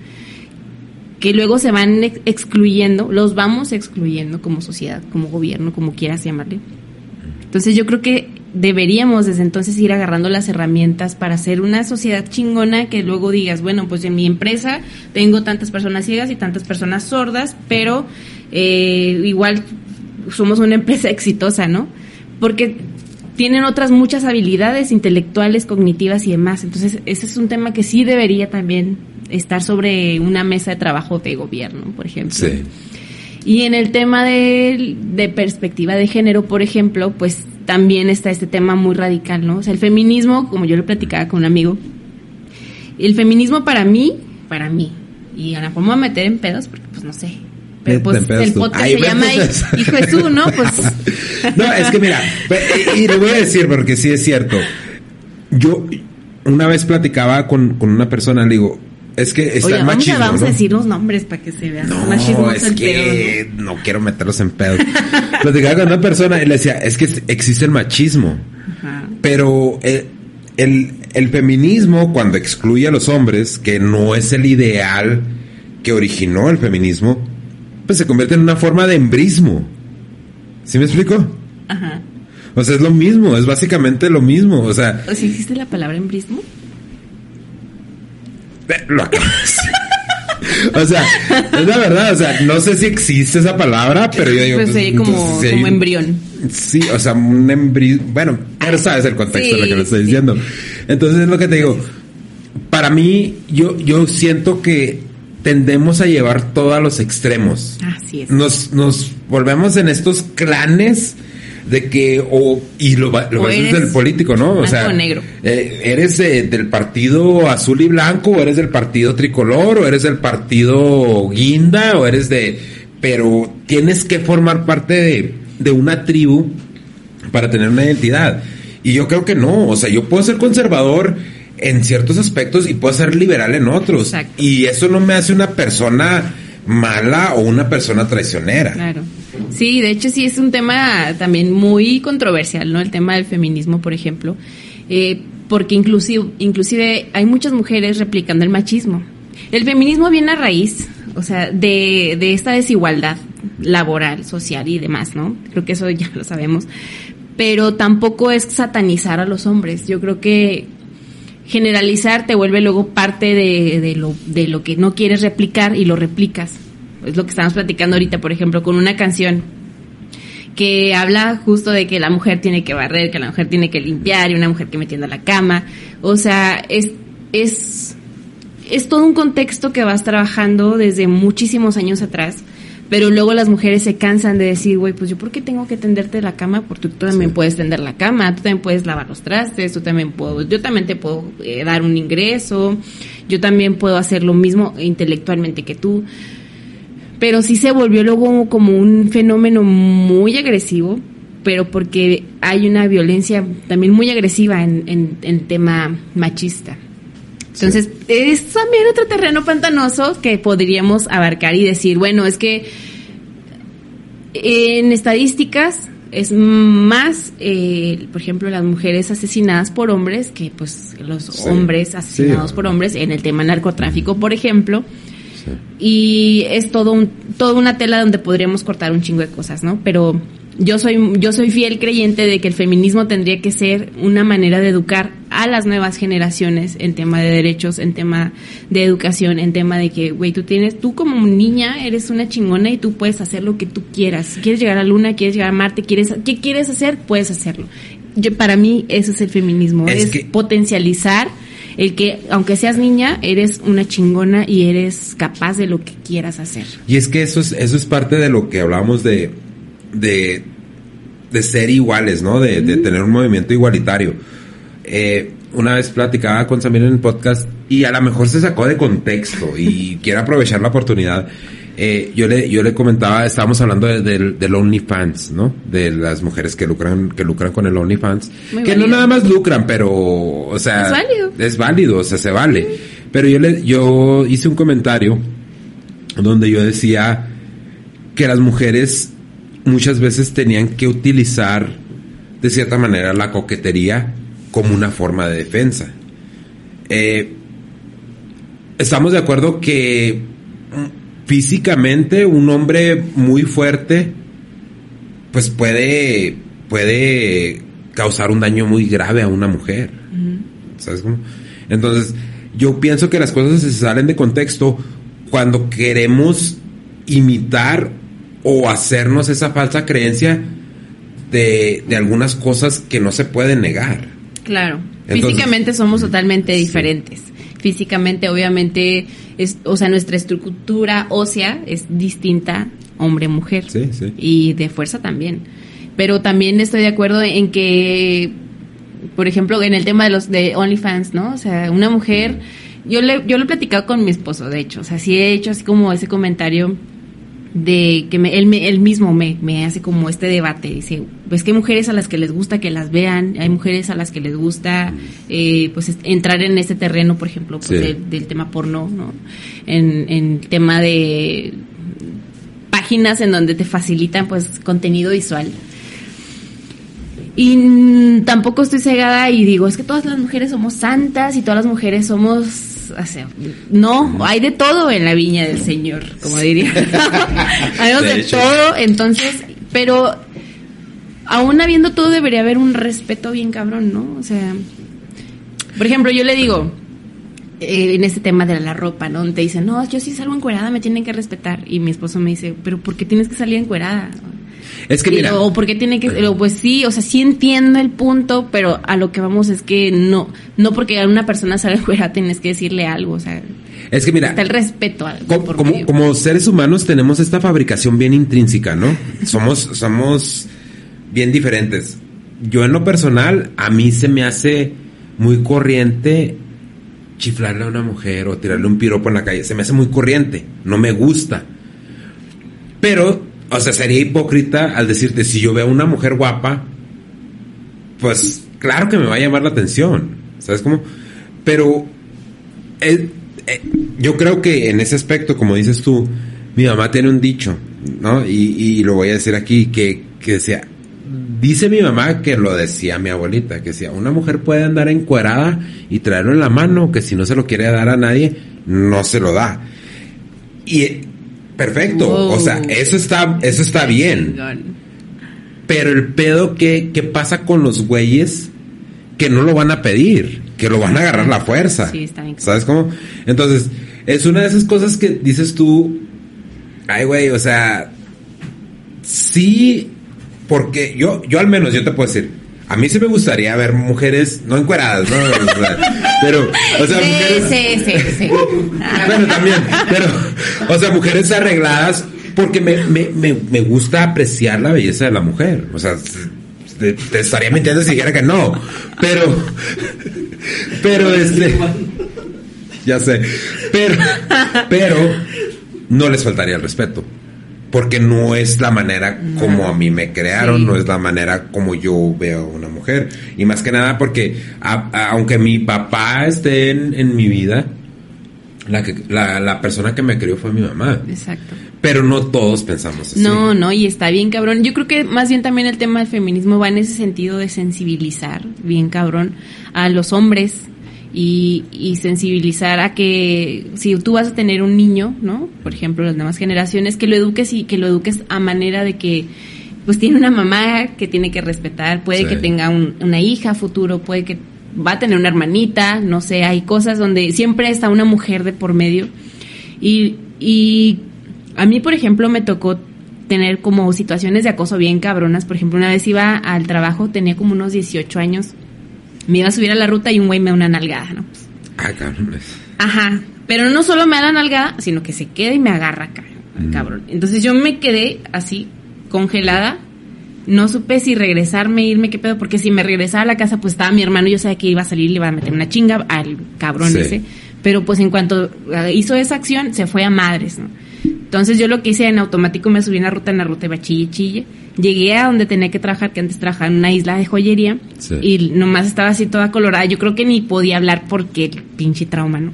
B: que luego se van ex- excluyendo, los vamos excluyendo como sociedad, como gobierno, como quieras llamarle. Entonces yo creo que deberíamos desde entonces ir agarrando las herramientas para hacer una sociedad chingona que luego digas, bueno, pues en mi empresa tengo tantas personas ciegas y tantas personas sordas, pero eh, igual somos una empresa exitosa, ¿no? Porque tienen otras muchas habilidades intelectuales, cognitivas y demás. Entonces ese es un tema que sí debería también estar sobre una mesa de trabajo de gobierno, por ejemplo.
A: Sí.
B: Y en el tema de, de perspectiva de género, por ejemplo, pues también está este tema muy radical, ¿no? O sea, el feminismo, como yo lo platicaba con un amigo, el feminismo para mí, para mí, y ahora vamos a meter en pedos porque pues no sé. Pero pues
A: en pedos
B: el podcast
A: Ay,
B: se llama
A: pues.
B: Hijo de tú, ¿no? <laughs> Pues
A: No, es que mira, y le voy a decir porque sí es cierto. Yo una vez platicaba con, con una persona, le digo, es que está
B: Oye,
A: el
B: vamos,
A: machismo,
B: a, vamos
A: ¿no?
B: a decir los nombres para que se vea.
A: No,
B: Machismo
A: es
B: el
A: que
B: pedo,
A: ¿no? quiero meterlos en pedos. <laughs> Platicaba con una persona y le decía, es que existe el machismo,
B: ¿no? Ajá.
A: pero el, el, el feminismo cuando excluye a los hombres, que no es el ideal que originó el feminismo, pues se convierte en una forma de embrismo. ¿Sí me explico?
B: Ajá.
A: O sea, es lo mismo, es básicamente lo mismo. O sea,
B: ¿O si existe la palabra embrismo?
A: Eh, Lo decir. <laughs> O sea, es la verdad, o sea, no sé si existe esa palabra, pero yo digo...
B: Pues sería como,
A: entonces, si
B: como
A: un-
B: embrión.
A: Sí, o sea, un embrión... Bueno, pero sabes el contexto de lo que le estoy
B: Sí, sí.
A: diciendo. Entonces es lo que te digo. Para mí, yo, yo siento que tendemos a llevar todo a los extremos.
B: Así es.
A: Nos, nos volvemos en estos clanes de que o y lo,
B: O eres
A: el político, ¿no? O sea,
B: negro.
A: eh, eres eh, del partido azul y blanco, o eres del partido tricolor, o eres del partido guinda, o eres de... Pero tienes que formar parte de, de una tribu para tener una identidad. Y yo creo que no, o sea, yo puedo ser conservador en ciertos aspectos y puedo ser liberal en otros.
B: Exacto.
A: Y eso no me hace una persona mala o una persona traicionera.
B: Claro. Sí, de hecho sí es un tema también muy controversial, ¿no? El tema del feminismo, por ejemplo, eh, porque inclusive, inclusive hay muchas mujeres replicando el machismo. El feminismo viene a raíz, o sea, de, de esta desigualdad laboral, social y demás, ¿no? Creo que eso ya lo sabemos. Pero tampoco es satanizar a los hombres. Yo creo que generalizar te vuelve luego parte de, de, lo, de lo que no quieres replicar y lo replicas. Es lo que estamos platicando ahorita, por ejemplo, con una canción que habla justo de que la mujer tiene que barrer, que la mujer tiene que limpiar y una mujer que me tienda la cama. O sea, es, es, es todo un contexto que vas trabajando desde muchísimos años atrás. Pero luego las mujeres se cansan de decir, güey, pues yo por qué tengo que tenderte la cama, porque tú también puedes tender la cama, tú también puedes lavar los trastes, tú también puedo, yo también te puedo eh, dar un ingreso, yo también puedo hacer lo mismo intelectualmente que tú. Pero sí se volvió luego como un fenómeno muy agresivo, pero porque hay una violencia también muy agresiva en, en, tema machista. Entonces, es también otro terreno pantanoso que podríamos abarcar y decir, bueno, es que en estadísticas es más, eh, por ejemplo, las mujeres asesinadas por hombres que pues los hombres asesinados por hombres en el tema narcotráfico, por ejemplo. Y es todo un, toda una tela donde podríamos cortar un chingo de cosas, ¿no? Pero yo soy, yo soy fiel creyente de que el feminismo tendría que ser una manera de educar a las nuevas generaciones en tema de derechos, en tema de educación, en tema de que, güey, tú tienes, tú como niña eres una chingona y tú puedes hacer lo que tú quieras. Quieres llegar a la luna, quieres llegar a Marte, quieres, ¿qué quieres hacer? Puedes hacerlo. Yo, para mí, eso es el feminismo, es, es potencializar el que aunque seas niña, eres una chingona y eres capaz de lo que quieras hacer.
A: Y es que eso es, eso es parte de lo que hablábamos de, de, de ser iguales, ¿no? De, tener un movimiento igualitario. Eh, una vez platicaba con Samir en el podcast y a lo mejor se sacó de contexto y <laughs> quiere aprovechar la oportunidad. Eh, yo le yo le comentaba, estábamos hablando del, del OnlyFans, ¿no? De las mujeres que lucran que lucran con el OnlyFans, que no nada más lucran, pero o sea, es válido, es válido o sea, se vale. Pero yo le yo hice un comentario donde yo decía que las mujeres muchas veces tenían que utilizar de cierta manera la coquetería como una forma de defensa. Eh, estamos de acuerdo que físicamente un hombre muy fuerte pues puede puede causar un daño muy grave a una mujer. ¿Sabes cómo? Entonces, yo pienso que las cosas se salen de contexto cuando queremos imitar o hacernos esa falsa creencia de, de algunas cosas que no se pueden negar.
B: Claro, físicamente somos totalmente diferentes físicamente obviamente es, o sea, nuestra estructura ósea es distinta hombre-mujer. Sí, sí. Y de fuerza también. Pero también estoy de acuerdo en que, por ejemplo, en el tema de los de OnlyFans, ¿no? O sea, una mujer, yo le, yo lo he platicado con mi esposo, de hecho, o sea, sí he hecho así como ese comentario de que me, él, él mismo me, me, hace como este debate. Dice, pues que hay mujeres a las que les gusta que las vean, hay mujeres a las que les gusta eh, pues entrar en este terreno, por ejemplo, pues, del tema porno, ¿no? En, en tema de páginas en donde te facilitan pues contenido visual. Y tampoco estoy cegada y digo, es que todas las mujeres somos santas y todas las mujeres somos no, hay de todo en la viña del Señor, como diría. <laughs> hay de, todo, entonces, pero aún habiendo todo debería haber un respeto bien cabrón, ¿no? O sea, por ejemplo, yo le digo, eh, en este tema de la ropa, ¿no? Te dicen, no, yo si salgo encuerada me tienen que respetar. Y mi esposo me dice, pero ¿por qué tienes que salir encuerada?
A: Es que mira.
B: O porque tiene que. Pues sí, o sea, sí entiendo el punto, pero a lo que vamos es que no. No porque una persona sale fuera tienes que decirle algo, o sea.
A: Es que mira.
B: Está el respeto.
A: como, como, seres humanos tenemos esta fabricación bien intrínseca, ¿no? <laughs> somos, somos bien diferentes. Yo en lo personal, a mí se me hace muy corriente chiflarle a una mujer o tirarle un piropo en la calle. Se me hace muy corriente. No me gusta. Pero o sea, sería hipócrita al decirte, si yo veo a una mujer guapa, pues claro que me va a llamar la atención. ¿Sabes cómo? Pero eh, eh, yo creo que en ese aspecto, como dices tú, mi mamá tiene un dicho, ¿no? Y, lo voy a decir aquí, que, que decía, dice mi mamá que lo decía mi abuelita, que decía, una mujer puede andar encuerada y traerlo en la mano, que si no se lo quiere dar a nadie, no se lo da. Y perfecto. O sea, eso está, eso está bien. Pero el pedo que, pasa con los güeyes que no lo van a pedir, que lo van a agarrar la fuerza.
B: Sí, está bien.
A: ¿Sabes cómo? Entonces, es una de esas cosas que dices tú, ay, güey, o sea, sí, porque yo, yo al menos, yo te puedo decir, a mí sí me gustaría ver mujeres, no encueradas, ¿no? O sea, pero, o sea,
B: Sí,
A: mujeres...
B: sí, sí, sí. <laughs>
A: Bueno, también, pero, o sea, mujeres arregladas, porque me, me, me, me gusta apreciar la belleza de la mujer. O sea, te, te estaría mintiendo si dijera que no. Pero, pero este, ya sé, pero, pero, no les faltaría el respeto. Porque no es la manera como a mí me crearon,
B: Sí.
A: no es la manera como yo veo a una mujer. Y más que nada porque, a- a- aunque mi papá esté en, en mi vida, la, que, la, la persona que me crió fue mi mamá.
B: Exacto.
A: Pero no todos pensamos así.
B: No, no, y está bien cabrón. Yo creo que más bien también el tema del feminismo va en ese sentido de sensibilizar, bien cabrón, a los hombres y, y sensibilizar a que si tú vas a tener un niño, ¿no? Por ejemplo, las nuevas generaciones, que lo eduques y que lo eduques a manera de que pues tiene una mamá que tiene que respetar, puede
A: Sí.
B: que tenga un- una hija futuro, puede que va a tener una hermanita, no sé, hay cosas donde siempre está una mujer de por medio. Y, y a mí, por ejemplo, me tocó tener como situaciones de acoso bien cabronas. Por ejemplo, una vez iba al trabajo, tenía como unos 18 años, me iba a subir a la ruta y un güey me da una nalgada, ¿no? Pues,
A: Ah, cabrón.
B: Ajá, pero no solo me da la nalgada, sino que se queda y me agarra acá,
A: Mm.
B: cabrón. Entonces yo me quedé así, congelada. No supe si regresarme, irme, qué pedo, porque si me regresaba a la casa, pues estaba mi hermano, yo sabía que iba a salir, le iba a meter una chinga al cabrón
A: Sí.
B: ese. Pero pues en cuanto eh, hizo esa acción, se fue a madres, ¿no? Entonces yo lo que hice en automático me subí en la ruta, en la ruta iba chille, chille. Llegué a donde tenía que trabajar, que antes trabajaba en una isla de joyería.
A: Sí.
B: Y nomás estaba así toda colorada. Yo creo que ni podía hablar porque el pinche trauma, ¿no?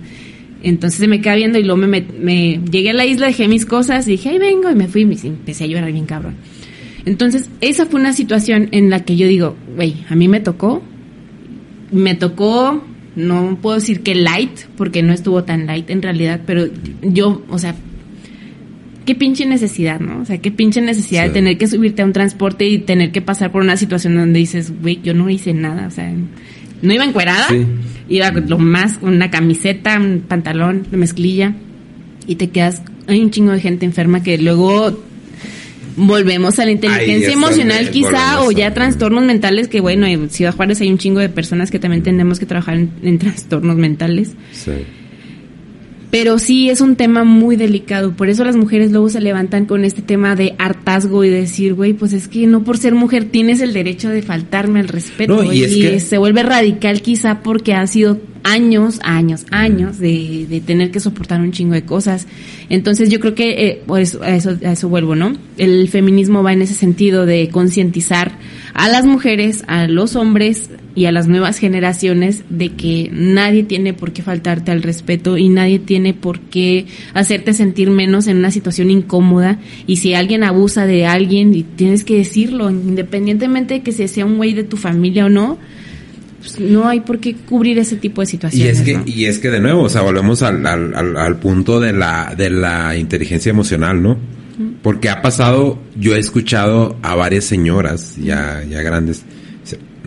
B: Entonces se me queda viendo y luego me, me llegué a la isla, dejé mis cosas, y dije, ahí vengo, y me fui y me- empecé a llorar bien cabrón. Entonces, esa fue una situación en la que yo digo, güey, a mí me tocó, me tocó, no puedo decir que light, porque no estuvo tan light en realidad, pero yo, o sea, qué pinche necesidad, ¿no? O sea, qué pinche necesidad
A: Sí.
B: de tener que subirte a un transporte y tener que pasar por una situación donde dices, güey, yo no hice nada, o sea, no iba encuerada,
A: Sí.
B: iba lo más con una camiseta, un pantalón, una mezclilla, y te quedas, hay un chingo de gente enferma que luego volvemos a la inteligencia emocional quizá o ya trastornos mentales que bueno en Ciudad Juárez hay un chingo de personas que también tenemos que trabajar en, en trastornos mentales
A: Sí.
B: Pero sí es un tema muy delicado, por eso las mujeres luego se levantan con este tema de hartazgo y decir, güey, pues es que no por ser mujer tienes el derecho de faltarme al respeto.
A: No, y es que-
B: se vuelve radical quizá porque han sido años, años, años de, de tener que soportar un chingo de cosas. Entonces yo creo que eh, por eso, a, eso, a eso vuelvo, ¿no? El feminismo va en ese sentido de concientizar a las mujeres, a los hombres y a las nuevas generaciones de que nadie tiene por qué faltarte al respeto y nadie tiene por qué hacerte sentir menos en una situación incómoda y si alguien abusa de alguien y tienes que decirlo independientemente de que se sea un güey de tu familia o no pues no hay por qué cubrir ese tipo de
A: Y
B: situaciones
A: es que,
B: ¿no?
A: y es que de nuevo, o sea, volvemos al, al, al, al punto de la, de la inteligencia emocional, ¿no? Porque ha pasado, yo he escuchado a varias señoras ya, ya grandes.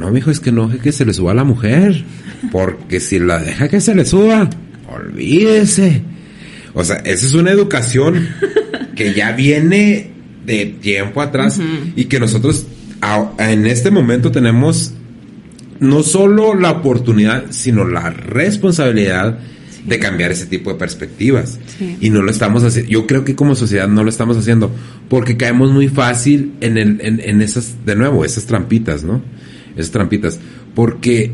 A: No, mijo, es que no deje que se le suba a la mujer. Porque si la deja que se le suba, olvídese. O sea, esa es una educación que ya viene de tiempo atrás y que nosotros a- en este momento tenemos no solo la oportunidad, sino la responsabilidad de cambiar ese tipo de perspectivas.
B: Sí.
A: Y no lo estamos haciendo. Yo creo que como sociedad no lo estamos haciendo porque caemos muy fácil en, el, en, en esas, de nuevo, esas trampitas, ¿no? Esas trampitas. Porque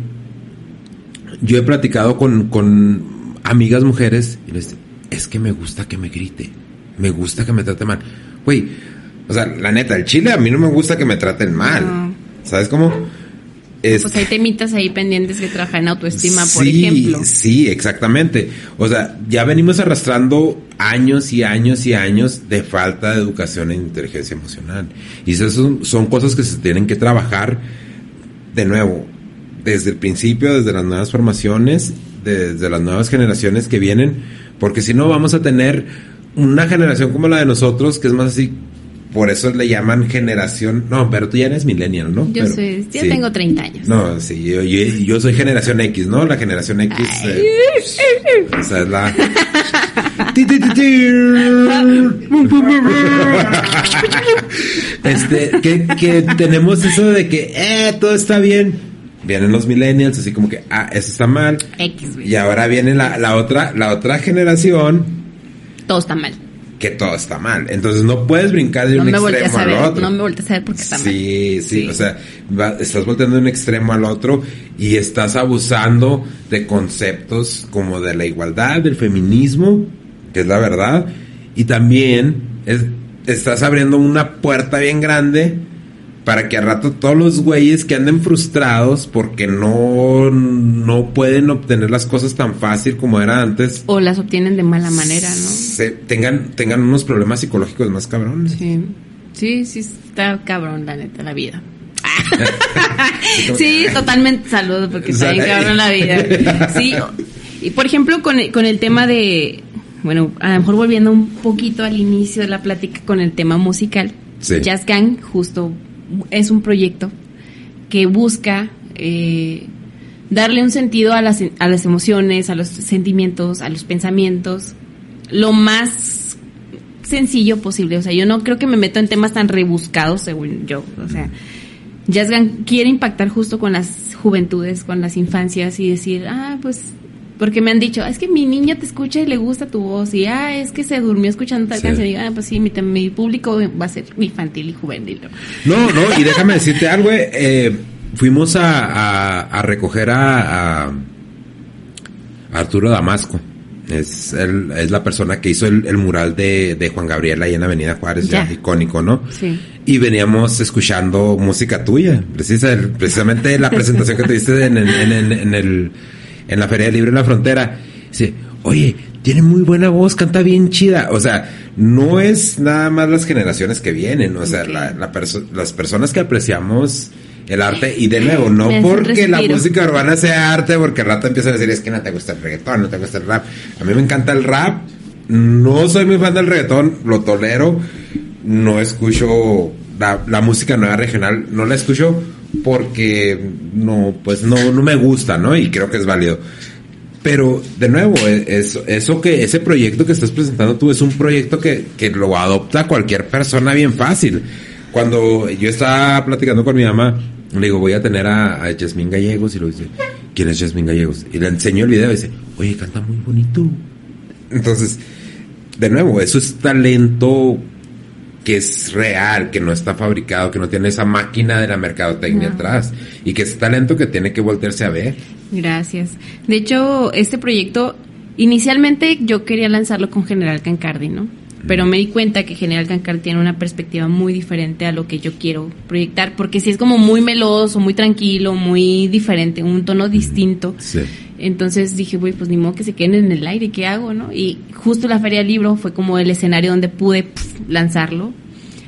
A: yo he platicado con, con amigas mujeres y les digo, es que me gusta que me grite, me gusta que me trate mal. Güey, o sea, la neta, el chile a mí no me gusta que me traten mal.
B: No.
A: ¿Sabes cómo? Es-
B: pues hay temitas ahí pendientes que trabajar en autoestima por ejemplo
A: Sí, exactamente. O sea, ya venimos arrastrando años y años y años de falta de educación en inteligencia emocional. Y esas son, son cosas que se tienen que trabajar de nuevo, desde el principio, desde las nuevas formaciones, desde las nuevas generaciones que vienen, porque si no vamos a tener una generación como la de nosotros, que es más así por eso le llaman generación. No, pero tú ya eres millennial, ¿no?
B: Yo
A: Pero-
B: soy, ya
A: sí.
B: tengo 30 años.
A: No, sí, yo, yo, yo soy generación X, ¿no? La generación X. eh, o sea, es la. <laughs> Este, que, que tenemos eso de que, eh, todo está bien. Vienen los millennials, así como que, ah, eso está mal.
B: X.
A: Y ahora viene la, la otra, la otra generación
B: Todo está mal.
A: que todo está mal. Entonces no puedes brincar de
B: No
A: un extremo al
B: ver,
A: otro.
B: no me voltees a ver porque está mal.
A: Sí, sí,
B: Sí.
A: o sea, va- estás volteando de un extremo al otro y estás abusando de conceptos como de la igualdad, del feminismo, que es la verdad, y también es- estás abriendo una puerta bien grande para que al rato todos los güeyes que anden frustrados porque no, no pueden obtener las cosas tan fácil como era antes,
B: O las obtienen de mala manera, ¿no?
A: se- tengan, tengan unos problemas psicológicos más cabrones.
B: Sí. Sí, sí, está cabrón, la neta, la vida. <laughs> sí, totalmente saludos porque <laughs> está bien cabrón la vida. <laughs> Sí, y por ejemplo, con el, con el tema de, bueno, a lo mejor volviendo un poquito al inicio de la plática con el tema musical,
A: Sí.
B: Jazz Gang justo es un proyecto que busca eh, darle un sentido a las, a las emociones, a los sentimientos, a los pensamientos, lo más sencillo posible. O sea, yo no creo que me meto en temas tan rebuscados, según yo. O sea, Jazz Gang quiere impactar justo con las juventudes, con las infancias y decir, ah, pues, porque me han dicho, "Ah, es que mi niño te escucha y le gusta tu voz, y ah, es que se durmió escuchando tal
A: Sí.
B: canción, y ah, pues sí, mi, mi público va a ser infantil y juvenil. ¿no?
A: No, y déjame decirte algo, eh, eh, fuimos a, a- a recoger a, a Arturo Damasco. Es, el- es la persona que hizo el, el mural de, de Juan Gabriel ahí en Avenida Juárez, ya,
B: Ya.
A: icónico, ¿no?
B: Sí.
A: Y veníamos escuchando música tuya, precisa, precisamente la presentación que en, en, el- en el, en la Feria Libre de la Frontera. Dice, oye, tiene muy buena voz, canta bien chida. O sea, no es nada más las generaciones que vienen, o sea, la- la perso- las personas que apreciamos el arte, y de nuevo, no porque la música urbana sea arte, porque al rato empiezan a decir, es que no te gusta el reggaetón, no te gusta el rap. A mí me encanta el rap, no soy muy fan del reggaetón, lo tolero, no escucho la, la música nueva regional, no la escucho porque no, pues no, no me gusta, ¿no? Y creo que es válido. Pero, de nuevo, e- eso, eso que, ese proyecto que estás presentando tú es un proyecto que, que lo adopta cualquier persona bien fácil. Cuando yo estaba platicando con mi mamá, le digo, voy a tener a, a Yasmín Gallegos, y le dice, ¿quién es Yasmín Gallegos? Y le enseño el video y dice, oye, canta muy bonito. Entonces, de nuevo, eso es talento que es real, que no está fabricado, que no tiene esa máquina de la mercadotecnia
B: No.
A: atrás, y que es talento que tiene que voltearse a ver.
B: Gracias. De hecho, este proyecto, inicialmente yo quería lanzarlo con General Cancardi, ¿no? Pero me di cuenta que General Cancardi tiene una perspectiva muy diferente a lo que yo quiero proyectar, porque si es como muy meloso, muy tranquilo, muy diferente, un tono distinto.
A: Sí.
B: Entonces dije, güey, pues ni modo que se queden en el aire, ¿qué hago, no? Y justo la Feria del Libro fue como el escenario donde pude lanzarlo.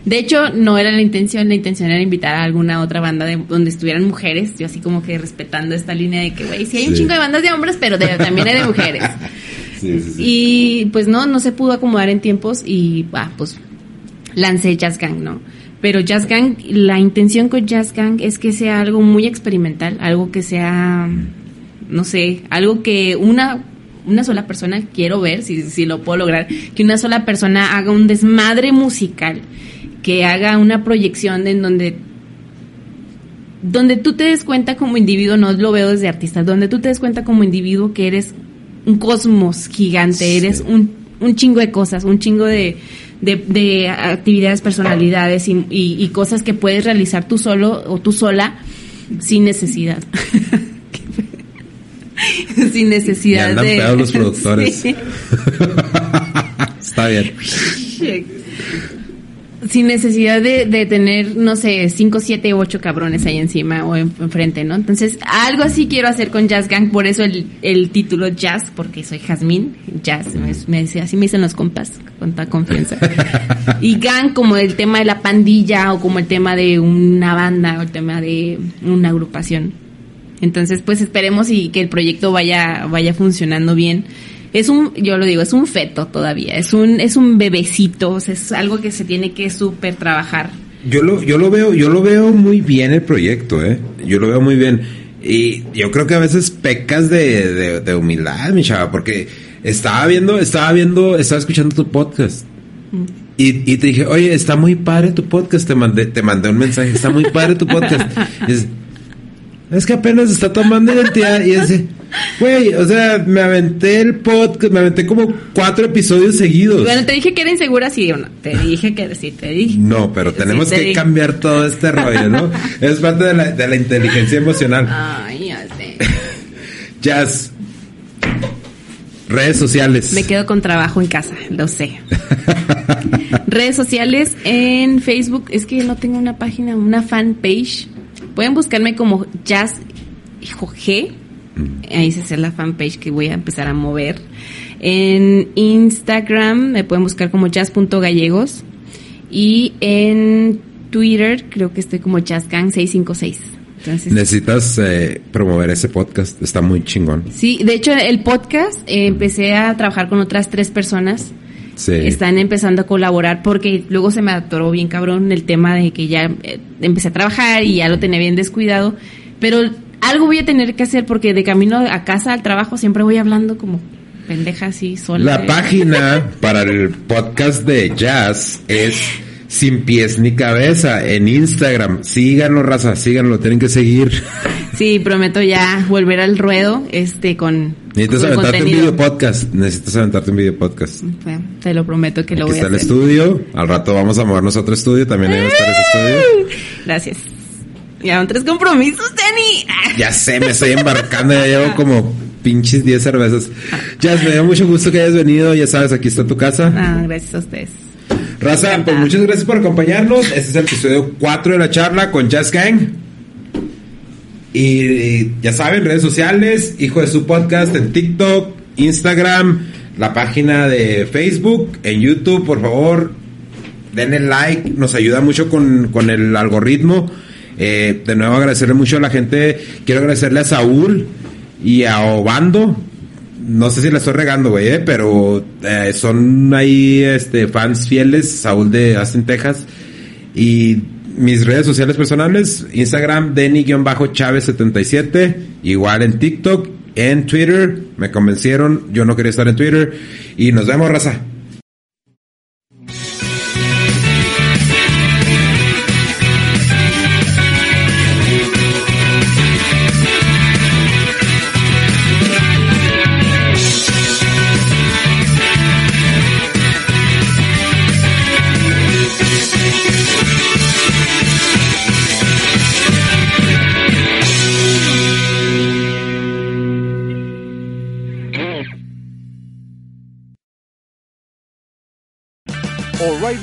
B: De hecho, no era la intención, la intención era invitar a alguna otra banda de, donde estuvieran mujeres, yo así como que respetando esta línea de que, güey, sí hay un chingo de bandas de hombres, pero de- también hay de mujeres. <laughs> Y pues no, no se pudo acomodar en tiempos y ah, pues lancé Jazz Gang, ¿no? Pero Jazz Gang, la intención con Jazz Gang es que sea algo muy experimental, algo que sea, no sé, algo que una, una sola persona, quiero ver si, si lo puedo lograr, que una sola persona haga un desmadre musical, que haga una proyección en donde donde tú te des cuenta como individuo, no lo veo desde artista, donde tú te des cuenta como individuo que eres un cosmos gigante,
A: Sí.
B: eres un, un chingo de cosas, un chingo de, de, de actividades, personalidades y, y- y cosas que puedes realizar tú solo o tú sola sin necesidad. <laughs> sin necesidad
A: andan
B: de...
A: los <laughs> productores.
B: Sí. <laughs>
A: Está bien.
B: Sin necesidad de, de tener, no sé, 5, 7, 8 cabrones ahí encima o en- enfrente, ¿no? Entonces, algo así quiero hacer con Jazz Gang, por eso el, el título Jazz, porque soy Jazmín, Jazz, me, me dice, así me dicen los compas, con toda confianza. <laughs> y Gang como el tema de la pandilla o como el tema de una banda o el tema de una agrupación. Entonces, pues esperemos y que el proyecto vaya, vaya funcionando bien. Es un, yo lo digo, es un feto todavía, es un, es un bebecito, o sea, es algo que se tiene que súper trabajar.
A: Yo lo, yo lo veo, yo lo veo muy bien el proyecto, eh. Yo lo veo muy bien. Y yo creo que a veces pecas de, de, de humildad, mi chava, porque estaba viendo, estaba viendo, estaba escuchando tu podcast. Y, y te dije, oye, está muy padre tu podcast. Te mandé, te mandé un mensaje, está muy padre tu podcast. <laughs> Y es, es que apenas está tomando identidad. Y es, güey, o sea, me aventé el podcast, me aventé como cuatro episodios seguidos.
B: Bueno, te dije que era insegura, sí o no. Te <laughs> dije que sí, te dije.
A: No, pero tenemos
B: Sí, te
A: que
B: dije.
A: cambiar todo este rollo, ¿no? <laughs> es parte de la, de la inteligencia emocional.
B: Ay, ya sé. <laughs>
A: Jazz. Redes sociales.
B: Me quedo con trabajo en casa, lo sé. Redes sociales en Facebook, es que no tengo una página, una fanpage. Pueden buscarme como Jazz hijo, G. Ahí se hace la fanpage que voy a empezar a mover. En Instagram me pueden buscar como jazz.gallegos. Y en Twitter creo que estoy como jazzgang656. Entonces,
A: Necesitas eh, promover ese podcast. Está muy chingón.
B: Sí, de hecho el podcast eh, empecé a trabajar con otras tres personas.
A: Sí.
B: Están empezando a colaborar porque luego se me atoró bien cabrón el tema de que ya eh, empecé a trabajar y ya lo tenía bien descuidado. Pero algo voy a tener que hacer porque de camino a casa al trabajo siempre voy hablando como pendeja así sola.
A: La <laughs> página <laughs> para el podcast de Jazz es Sin Pies ni Cabeza en Instagram. Síganlo, raza, síganlo, tienen que seguir.
B: Sí, prometo ya volver al ruedo este con,
A: Necesitas
B: con
A: aventarte un
B: contenido.
A: video podcast. Necesitas aventarte un video podcast.
B: Bueno, Te lo prometo que lo
A: Aquí
B: voy
A: está
B: a
A: el
B: hacer.
A: estudio. Al rato vamos a movernos a otro estudio. También ahí va a estar ese estudio.
B: Gracias. Ya tres compromisos, Dani.
A: Ya sé, me estoy embarcando, ya llevo como pinches 10 cervezas. Jazz, me dio mucho gusto que hayas venido, ya sabes, aquí está tu casa.
B: Ah, gracias a ustedes.
A: Raza, pues muchas gracias por acompañarnos. Este es el episodio 4 de la charla con Jazz Gang. Y, ya saben, redes sociales, hijo de su podcast en TikTok, Instagram, la página de Facebook, en YouTube, por favor, denle like, nos ayuda mucho con, con el algoritmo. Eh, de nuevo agradecerle mucho a la gente, quiero agradecerle a Saúl y a Obando. No sé si la estoy regando, güey, eh, pero eh, son ahí este, fans fieles, Saúl de Austin, Texas. Y mis redes sociales personales, Instagram, Denny-Chávez77, igual en TikTok, en Twitter, me convencieron, yo no quería estar en Twitter. Y nos vemos, raza.